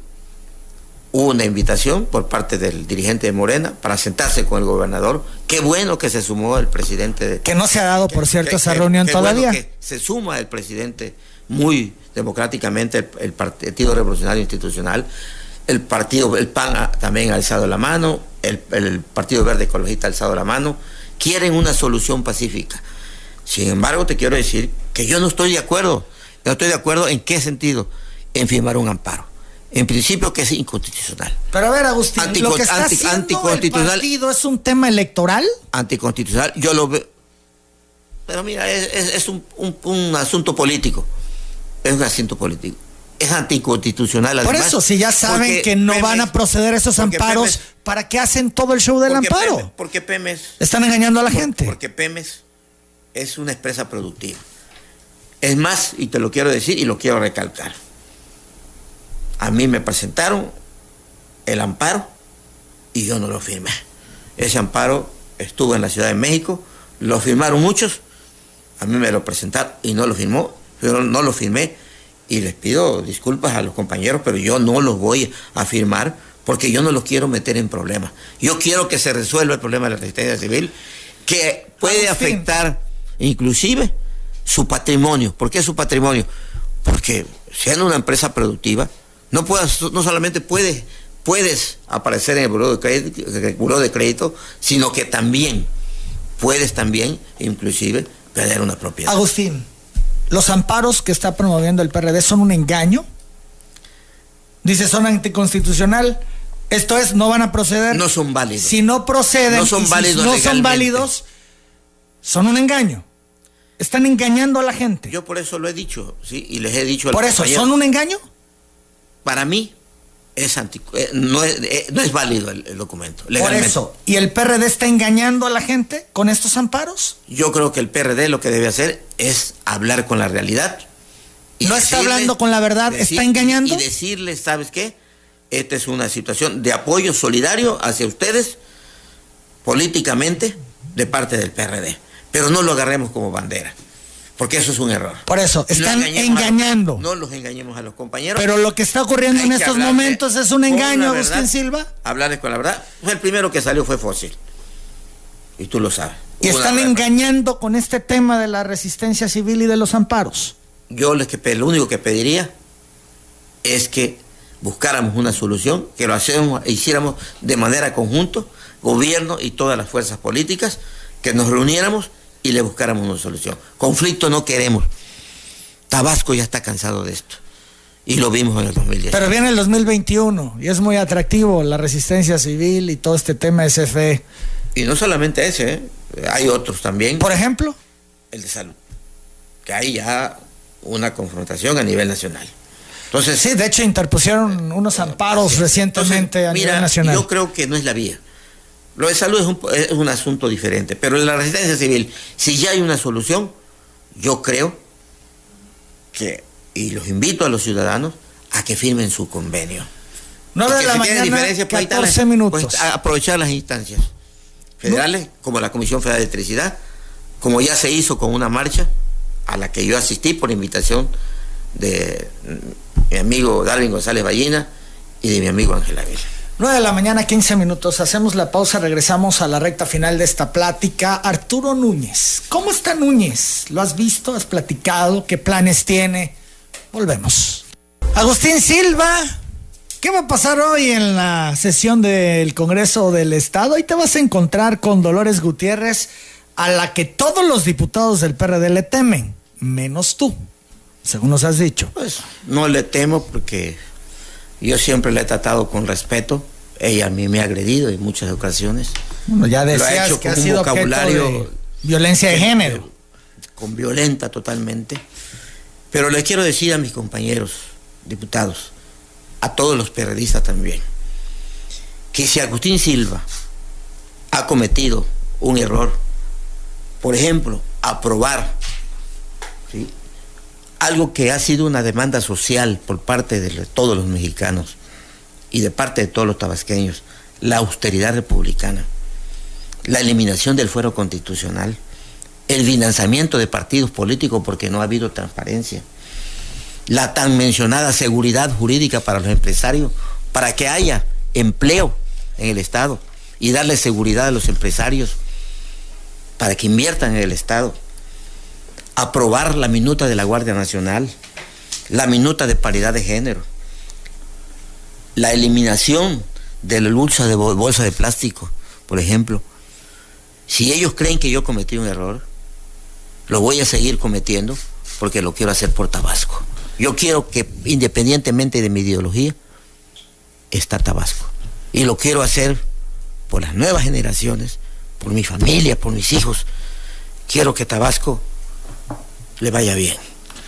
Hubo una invitación por parte del dirigente de Morena para sentarse con el gobernador. Qué bueno que se sumó el presidente. De, que no se ha dado, por cierto, esa reunión todavía. que se suma el presidente muy democráticamente, el, Partido Revolucionario Institucional, el partido, el PAN también ha alzado la mano, el, el Partido Verde Ecologista ha alzado la mano. Quieren una solución pacífica. Sin embargo, te quiero decir que yo no estoy de acuerdo. No estoy de acuerdo en qué sentido, en firmar un amparo en principio que es inconstitucional. Pero a ver, Agustín, lo que está haciendo el partido es un tema electoral. Anticonstitucional, yo lo veo. Pero mira, es, un, asunto político. Es un asunto político. Es anticonstitucional. Por eso, si ya saben que no van a proceder esos amparos, ¿para qué hacen todo el show del amparo? porque Pemes. Están engañando a la gente. Porque Pemes es una empresa productiva. Es más, y te lo quiero decir y lo quiero recalcar a mí me presentaron el amparo y yo no lo firmé. Ese amparo estuvo en la Ciudad de México, lo firmaron muchos, a mí me lo presentaron y no lo firmó, yo no lo firmé y les pido disculpas a los compañeros, pero yo no los voy a firmar porque yo no los quiero meter en problemas. Yo quiero que se resuelva el problema de la resistencia civil, que puede afectar inclusive su patrimonio. ¿Por qué su patrimonio? Porque siendo una empresa productiva, no, puedas, no solamente puedes, puedes aparecer en el buró de, crédito, de crédito, sino que también puedes también, inclusive, perder una propiedad. Agustín, ¿los amparos que está promoviendo el PRD son un engaño? Dice, son anticonstitucional. Esto es, no van a proceder. No son válidos. Si no proceden, no son válidos, no son válidos, son un engaño. Están engañando a la gente. Yo por eso lo he dicho, sí, y les he dicho. Por eso, ¿son un engaño? Para mí es eh, no, es, eh, no, es, válido el, documento. Legalmente. Por eso, ¿y el PRD está engañando a la gente con estos amparos? Yo creo que el PRD lo que debe hacer es hablar con la realidad. no está hablando con la verdad, está engañando. Y, decirles, ¿sabes qué? Esta es una situación de apoyo solidario hacia ustedes políticamente de parte del PRD. Pero no lo agarremos como bandera. Porque eso es un error. Por eso, están engañando. no los engañemos a los compañeros. Pero lo que está ocurriendo en estos momentos es un engaño, Agustín Silva. Hablarles con la verdad. El primero que salió fue Fósil. Y tú lo sabes. Y están engañando con este tema de la resistencia civil y de los amparos. Yo les que, lo único que pediría es que buscáramos una solución, que lo hacemos, hiciéramos de manera conjunto, gobierno y todas las fuerzas políticas, que nos reuniéramos y le buscáramos una solución. Conflicto no queremos. Tabasco ya está cansado de esto. Y lo vimos en el 2010. Pero viene el 2021 y es muy atractivo la resistencia civil y todo este tema de CFE. Y no solamente ese, ¿eh? hay otros también. Por ejemplo, el de salud. Que hay ya una confrontación a nivel nacional. Entonces, sí, de hecho interpusieron unos amparos recientemente a nivel nacional. Yo creo que no es la vía. Lo de salud es un, es un asunto diferente, pero en la resistencia civil, si ya hay una solución, yo creo que, y los invito a los ciudadanos a que firmen su convenio. 9 de la mañana, 14 pues, minutos. Pues, aprovechar las instancias federales, como la Comisión Federal de Electricidad, como ya se hizo con una marcha a la que yo asistí por invitación de mi amigo Darwin González Ballina y de mi amigo Ángel Ávila. 9 de la mañana, 15 minutos. Hacemos la pausa, regresamos a la recta final de esta plática. Arturo Núñez. ¿Cómo está Núñez? ¿Lo has visto? ¿Has platicado? ¿Qué planes tiene? Volvemos. Agustín Silva. ¿Qué va a pasar hoy en la sesión del Congreso del Estado? Ahí te vas a encontrar con Dolores Gutiérrez, a la que todos los diputados del PRD le temen, menos tú, según nos has dicho. Pues no le temo porque yo siempre la he tratado con respeto. Ella a mí me ha agredido en muchas ocasiones. Bueno, ya decías que ha sido vocabulario violencia de género. Con violenta totalmente. Pero le quiero decir a mis compañeros diputados, a todos los periodistas también, que si Agustín Silva ha cometido un error, por ejemplo, aprobar ¿sí? algo que ha sido una demanda social por parte de todos los mexicanos y de parte de todos los tabasqueños, la austeridad republicana, la eliminación del fuero constitucional, el financiamiento de partidos políticos porque no ha habido transparencia, la tan mencionada seguridad jurídica para los empresarios, para que haya empleo en el Estado y darle seguridad a los empresarios para que inviertan en el Estado aprobar la minuta de la Guardia Nacional, la minuta de paridad de género, la eliminación de la de bolsa de plástico, por ejemplo. Si ellos creen que yo cometí un error, lo voy a seguir cometiendo porque lo quiero hacer por Tabasco. Yo quiero que, independientemente de mi ideología, está Tabasco. Y lo quiero hacer por las nuevas generaciones, por mi familia, por mis hijos. Quiero que Tabasco le vaya bien.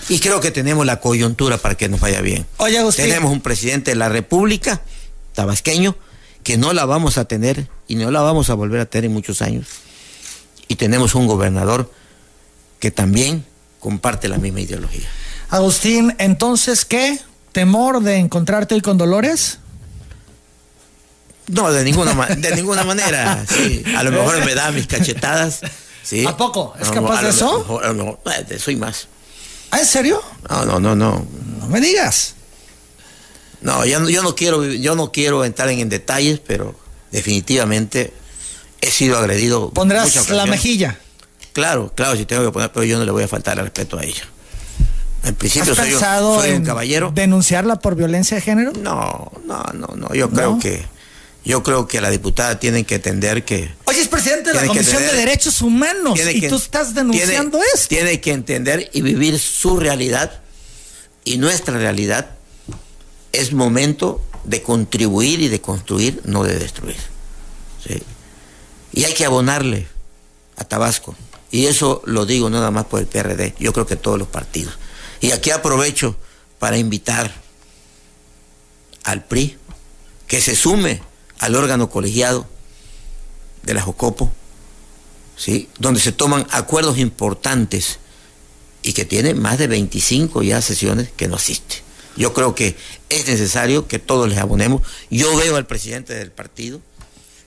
Y creo que tenemos la coyuntura para que nos vaya bien. Oye, Tenemos un presidente de la República, tabasqueño, que no la vamos a tener y no la vamos a volver a tener en muchos años. Y tenemos un gobernador que también comparte la misma ideología. Agustín, entonces, ¿qué? ¿Temor de encontrarte hoy con Dolores? No, de ninguna, de ninguna manera. A lo mejor me da mis cachetadas ¿A poco? ¿Es capaz de eso? no, soy más. ¿Ah, en serio? No, no, no, no. No me digas. No, yo, yo no quiero, yo no quiero entrar en, detalles, pero definitivamente he sido agredido. ¿Pondrás la mejilla? Claro, claro, si tengo que poner, pero yo no le voy a faltar el respeto a ella. En principio soy, yo, soy un caballero. ¿Denunciarla por violencia de género? No, no, no, no. Yo creo que yo creo que la diputada tiene que entender que... Oye, es presidente de la Comisión de Derechos Humanos y tú estás denunciando esto. Tiene que entender y vivir su realidad y nuestra realidad. Es momento de contribuir y de construir, no de destruir. Y hay que abonarle a Tabasco. Y eso lo digo nada más por el PRD, yo creo que todos los partidos. Y aquí aprovecho para invitar al PRI que se sume al órgano colegiado de la Jocopo, ¿sí? donde se toman acuerdos importantes y que tiene más de 25 ya sesiones que no asiste. Yo creo que es necesario que todos les abonemos. Yo veo al presidente del partido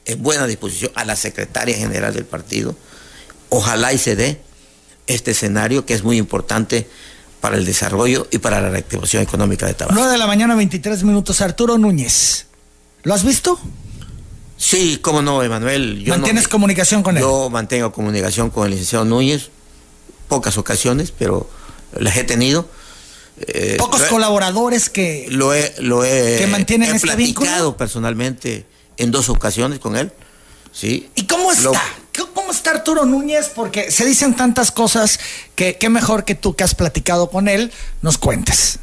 en buena disposición, a la secretaria general del partido. Ojalá y se dé este escenario que es muy importante para el desarrollo y para la reactivación económica de Tabasco. 9 de la mañana, 23 minutos. Arturo Núñez. ¿Lo has visto? Sí, cómo no, Emanuel. ¿Mantienes comunicación con él? Yo mantengo comunicación con el licenciado Núñez, pocas ocasiones, pero las he tenido. Eh, Pocos colaboradores que, lo he, lo he, que mantienen he este platicado personalmente en dos ocasiones con él. ¿sí? ¿Y cómo está? ¿Cómo está Arturo Núñez? Porque se dicen tantas cosas que qué mejor que tú que has platicado con él nos cuentes.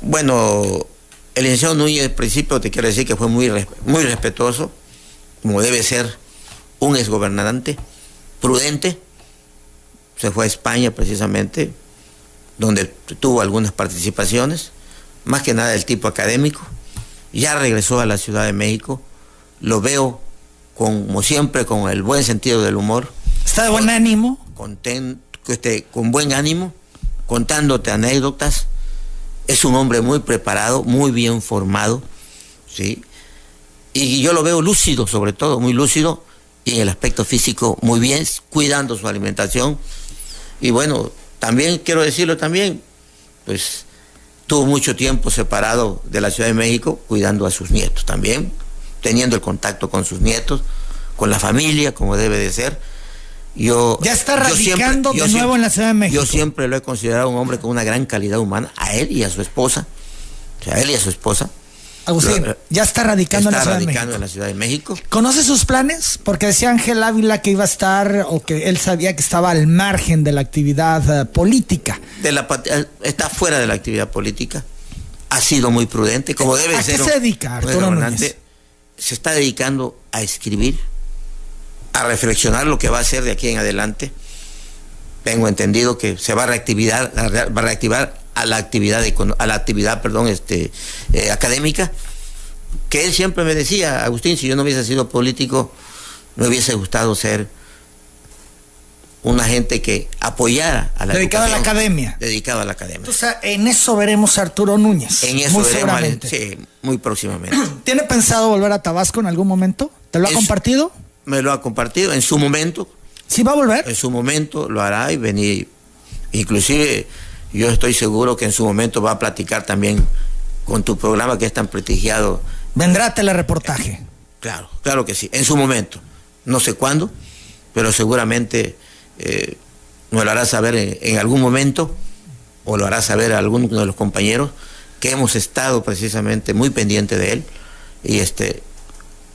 Bueno, el licenciado Núñez, al principio te quiero decir que fue muy, muy respetuoso, como debe ser un exgobernante, prudente. Se fue a España precisamente, donde tuvo algunas participaciones, más que nada del tipo académico. Ya regresó a la Ciudad de México. Lo veo como siempre, con el buen sentido del humor. ¿Está de buen ánimo? Contento, este, con buen ánimo, contándote anécdotas es un hombre muy preparado, muy bien formado, ¿sí? Y yo lo veo lúcido, sobre todo, muy lúcido, y en el aspecto físico muy bien, cuidando su alimentación. Y bueno, también quiero decirlo también, pues tuvo mucho tiempo separado de la Ciudad de México, cuidando a sus nietos también, teniendo el contacto con sus nietos, con la familia, como debe de ser yo, ya está radicando de nuevo en la Ciudad de México. Yo siempre lo he considerado un hombre con una gran calidad humana, a él y a su esposa. O sea, a él y a su esposa. Agustín, ya está radicando, en, la en la Ciudad de México. ¿Conoce sus planes? Porque decía Ángel Ávila que iba a estar, o que él sabía que estaba al margen de la actividad eh, política. De la, eh, está fuera de la actividad política. Ha sido muy prudente, como debe ¿A ser. ¿A qué se dedica, Arturo Se está dedicando a escribir a reflexionar lo que va a hacer de aquí en adelante. Tengo entendido que se va a reactivar, va a reactivar a la actividad, a la actividad perdón, este, eh, académica, que él siempre me decía, Agustín, si yo no hubiese sido político, me hubiese gustado ser una gente que apoyara a la Dedicado a la academia. Dedicado a la academia. Entonces, en eso veremos a Arturo Núñez. En eso muy veremos, sí, muy próximamente. ¿Tiene pensado volver a Tabasco en algún momento? ¿Te lo ha compartido? Me lo ha compartido en su momento. ¿Sí va a volver? En su momento lo hará y venir. Inclusive yo estoy seguro que en su momento va a platicar también con tu programa que es tan prestigiado. ¿Vendrá a telereportaje? Claro, claro que sí, en su momento. No sé cuándo, pero seguramente eh, lo hará saber en, algún momento o lo hará saber a alguno de los compañeros que hemos estado precisamente muy pendientes de él y este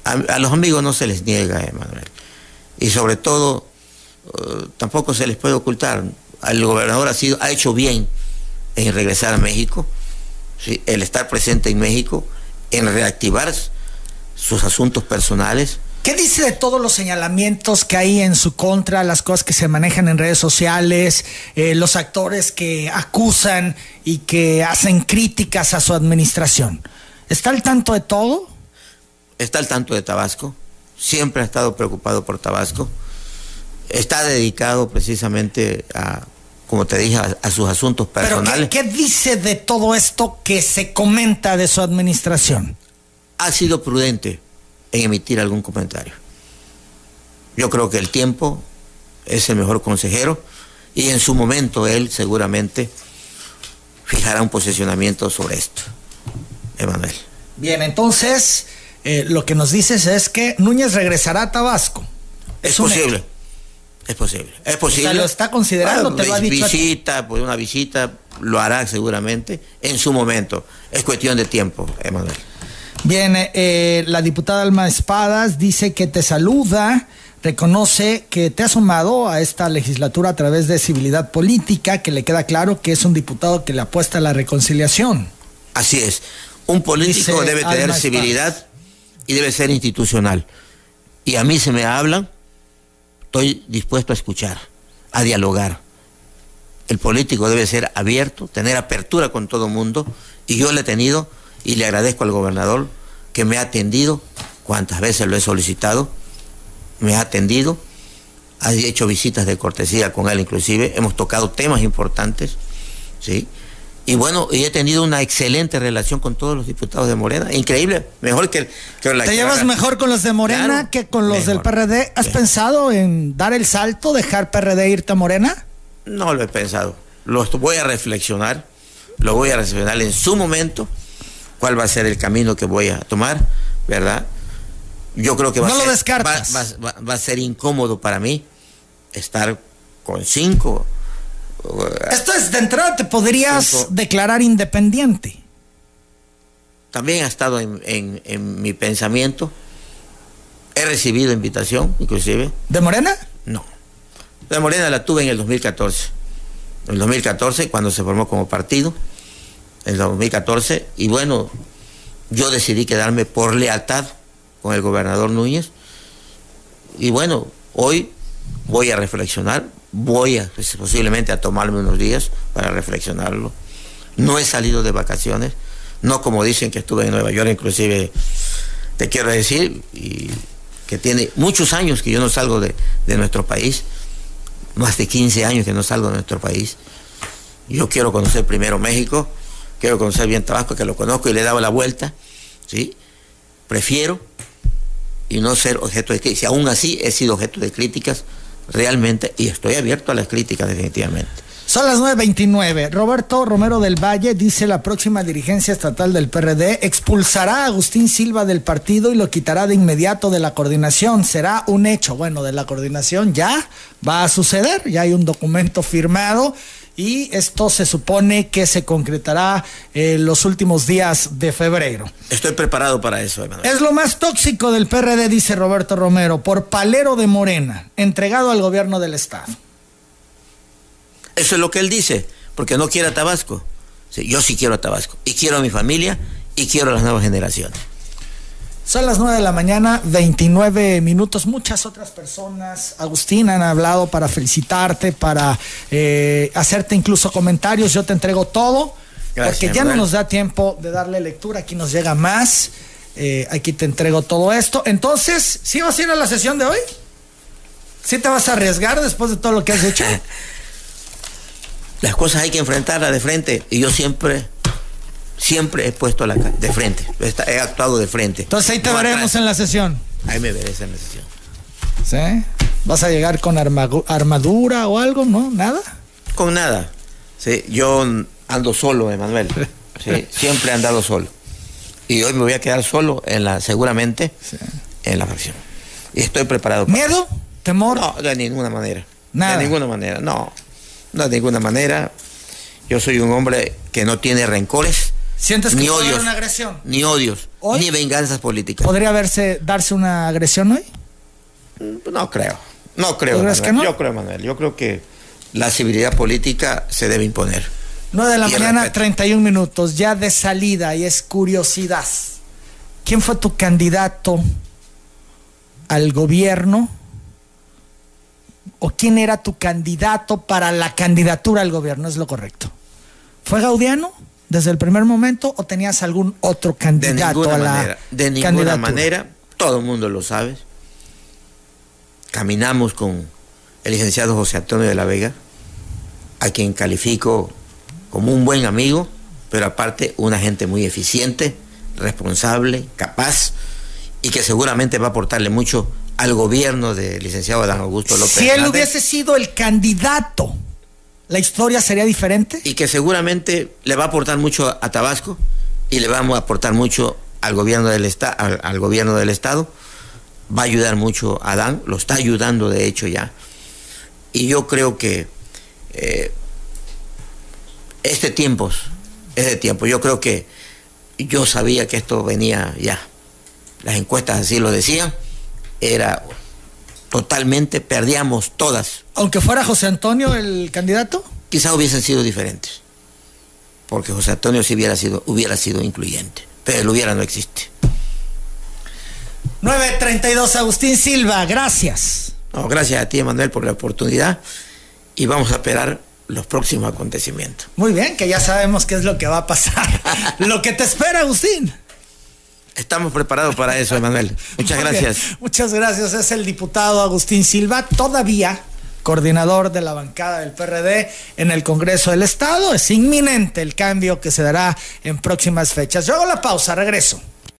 a, los amigos no se les niega, Emanuel. Y sobre todo, eh, tampoco se les puede ocultar. El gobernador ha, sido, ha hecho bien en regresar a México, el estar presente en México, en reactivar sus asuntos personales. ¿Qué dice de todos los señalamientos que hay en su contra, las cosas que se manejan en redes sociales, eh, los actores que acusan y que hacen críticas a su administración? ¿Está al tanto de todo? Está al tanto de Tabasco, siempre ha estado preocupado por Tabasco, está dedicado precisamente a, como te dije, a, sus asuntos personales. ¿qué, dice de todo esto que se comenta de su administración? Ha sido prudente en emitir algún comentario. Yo creo que el tiempo es el mejor consejero y en su momento él seguramente fijará un posicionamiento sobre esto. Emanuel. Bien, entonces eh, lo que nos dices es que Núñez regresará a Tabasco. Es, posible. Es posible. Es posible. O lo está considerando, te lo ha dicho. Visita, pues una visita, lo hará seguramente en su momento. Es cuestión de tiempo, Emanuel. Bien, eh, la diputada Alma Espadas dice que te saluda, reconoce que te ha sumado a esta legislatura a través de civilidad política, que le queda claro que es un diputado que le apuesta a la reconciliación. Así es. Un político debe tener civilidad y debe ser institucional. Y a mí se me hablan, estoy dispuesto a escuchar, a dialogar. El político debe ser abierto, tener apertura con todo mundo, y yo le he tenido, y le agradezco al gobernador que me ha atendido, cuantas veces lo he solicitado, me ha atendido, ha hecho visitas de cortesía con él inclusive, hemos tocado temas importantes, ¿sí? Y bueno, y he tenido una excelente relación con todos los diputados de Morena. Increíble, mejor que, que la ¿Te llevas mejor con los de Morena que con los del PRD? ¿Has pensado en dar el salto, dejar PRD e irte a Morena? No lo he pensado. Lo voy a reflexionar, lo voy a reflexionar en su momento, cuál va a ser el camino que voy a tomar, ¿verdad? Yo creo que va, a, ser, va a ser incómodo para mí estar con cinco esto es de entrada, te podrías declarar independiente. También ha estado en, mi pensamiento. He recibido invitación, inclusive. ¿De Morena? No. De Morena la tuve en el 2014. En el 2014, cuando se formó como partido, en el 2014 y bueno, yo decidí quedarme por lealtad con el gobernador Núñez y bueno, hoy voy a reflexionar, voy a pues, posiblemente a tomarme unos días para reflexionarlo. No he salido de vacaciones, no como dicen que estuve en Nueva York, inclusive te quiero decir, que tiene muchos años que yo no salgo de, de nuestro país, más de 15 años que no salgo de nuestro país. Yo quiero conocer primero México, quiero conocer bien Tabasco, que lo conozco y le he dado la vuelta, ¿sí? Prefiero y no ser objeto de críticas. Aún así he sido objeto de críticas realmente y estoy abierto a las críticas definitivamente. Son las 9.29. Roberto Romero del Valle dice la próxima dirigencia estatal del PRD expulsará a Agustín Silva del partido y lo quitará de inmediato de la coordinación. Será un hecho. Bueno, de la coordinación ya va a suceder. Ya hay un documento firmado y esto se supone que se concretará en los últimos días de febrero. Estoy preparado para eso, Emanuel. Es lo más tóxico del PRD, dice Roberto Romero, por palero de Morena, entregado al gobierno del Estado. Eso es lo que él dice, porque no quiere a Tabasco. yo sí quiero a Tabasco, y quiero a mi familia, y quiero a las nuevas generaciones. Son las 9 de la mañana, 29 minutos. Muchas otras personas, Agustín, han hablado para felicitarte, para eh, hacerte incluso comentarios. Yo te entrego todo, porque ya no nos da tiempo de darle lectura. Aquí nos llega más. Eh, aquí te entrego todo esto. Entonces, ¿sí vas a ir a la sesión de hoy? ¿Sí te vas a arriesgar después de todo lo que has hecho? Las cosas hay que enfrentarlas de frente. Y yo siempre siempre he puesto la de frente, he actuado de frente. Entonces ahí te veremos en la sesión. Ahí me verás en la sesión. ¿Sí? ¿Vas a llegar con armadura o algo? ¿No? ¿Nada? Con nada. Sí, yo ando solo, Emanuel. Sí, siempre he andado solo. Y hoy me voy a quedar solo en la, seguramente, en la fracción. Y estoy preparado para ¿Miedo? ¿Temor? No, de ninguna manera. Nada. De ninguna manera, no. No de ninguna manera. Yo soy un hombre que no tiene rencores ¿Sientes que ni puede odios, una agresión? Ni odios, ni venganzas políticas. ¿Podría verse, darse una agresión hoy? Mm, no creo. No creo. no? Yo creo, Manuel. Yo creo que la civilidad política se debe imponer. 9 de la mañana, 31 minutos, ya de salida y es curiosidad. ¿Quién fue tu candidato al gobierno? ¿O quién era tu candidato para la candidatura al gobierno? Es lo correcto. ¿Fue Gaudiano? Desde el primer momento o tenías algún otro candidato de a la manera, De ninguna manera, todo el mundo lo sabe. Caminamos con el licenciado José Antonio de la Vega, a quien califico como un buen amigo, pero aparte una gente muy eficiente, responsable, capaz y que seguramente va a aportarle mucho al gobierno del licenciado Adán Augusto López. Si él hubiese sido el candidato la historia sería diferente. Y que seguramente le va a aportar mucho a, Tabasco y le vamos a aportar mucho al gobierno del, al, gobierno del Estado. Va a ayudar mucho a Adán, lo está ayudando de hecho ya. Y yo creo que eh, este tiempo, este tiempo, yo creo que yo sabía que esto venía ya. Las encuestas así lo decían. Era totalmente, perdíamos todas. Aunque fuera José Antonio el candidato. Quizá hubiesen sido diferentes, porque José Antonio sí hubiera sido, hubiera sido incluyente, pero el hubiera no existe. 932 Agustín Silva, gracias. No, gracias a ti, Manuel, por la oportunidad y vamos a esperar los próximos acontecimientos. Muy bien, que ya sabemos qué es lo que va a pasar. lo que te espera, Agustín. Estamos preparados para eso, Emanuel. Muchas gracias. Muchas gracias. Es el diputado Agustín Silva, todavía coordinador de la bancada del PRD en el Congreso del Estado. Es inminente el cambio que se dará en próximas fechas. Yo hago la pausa, regreso.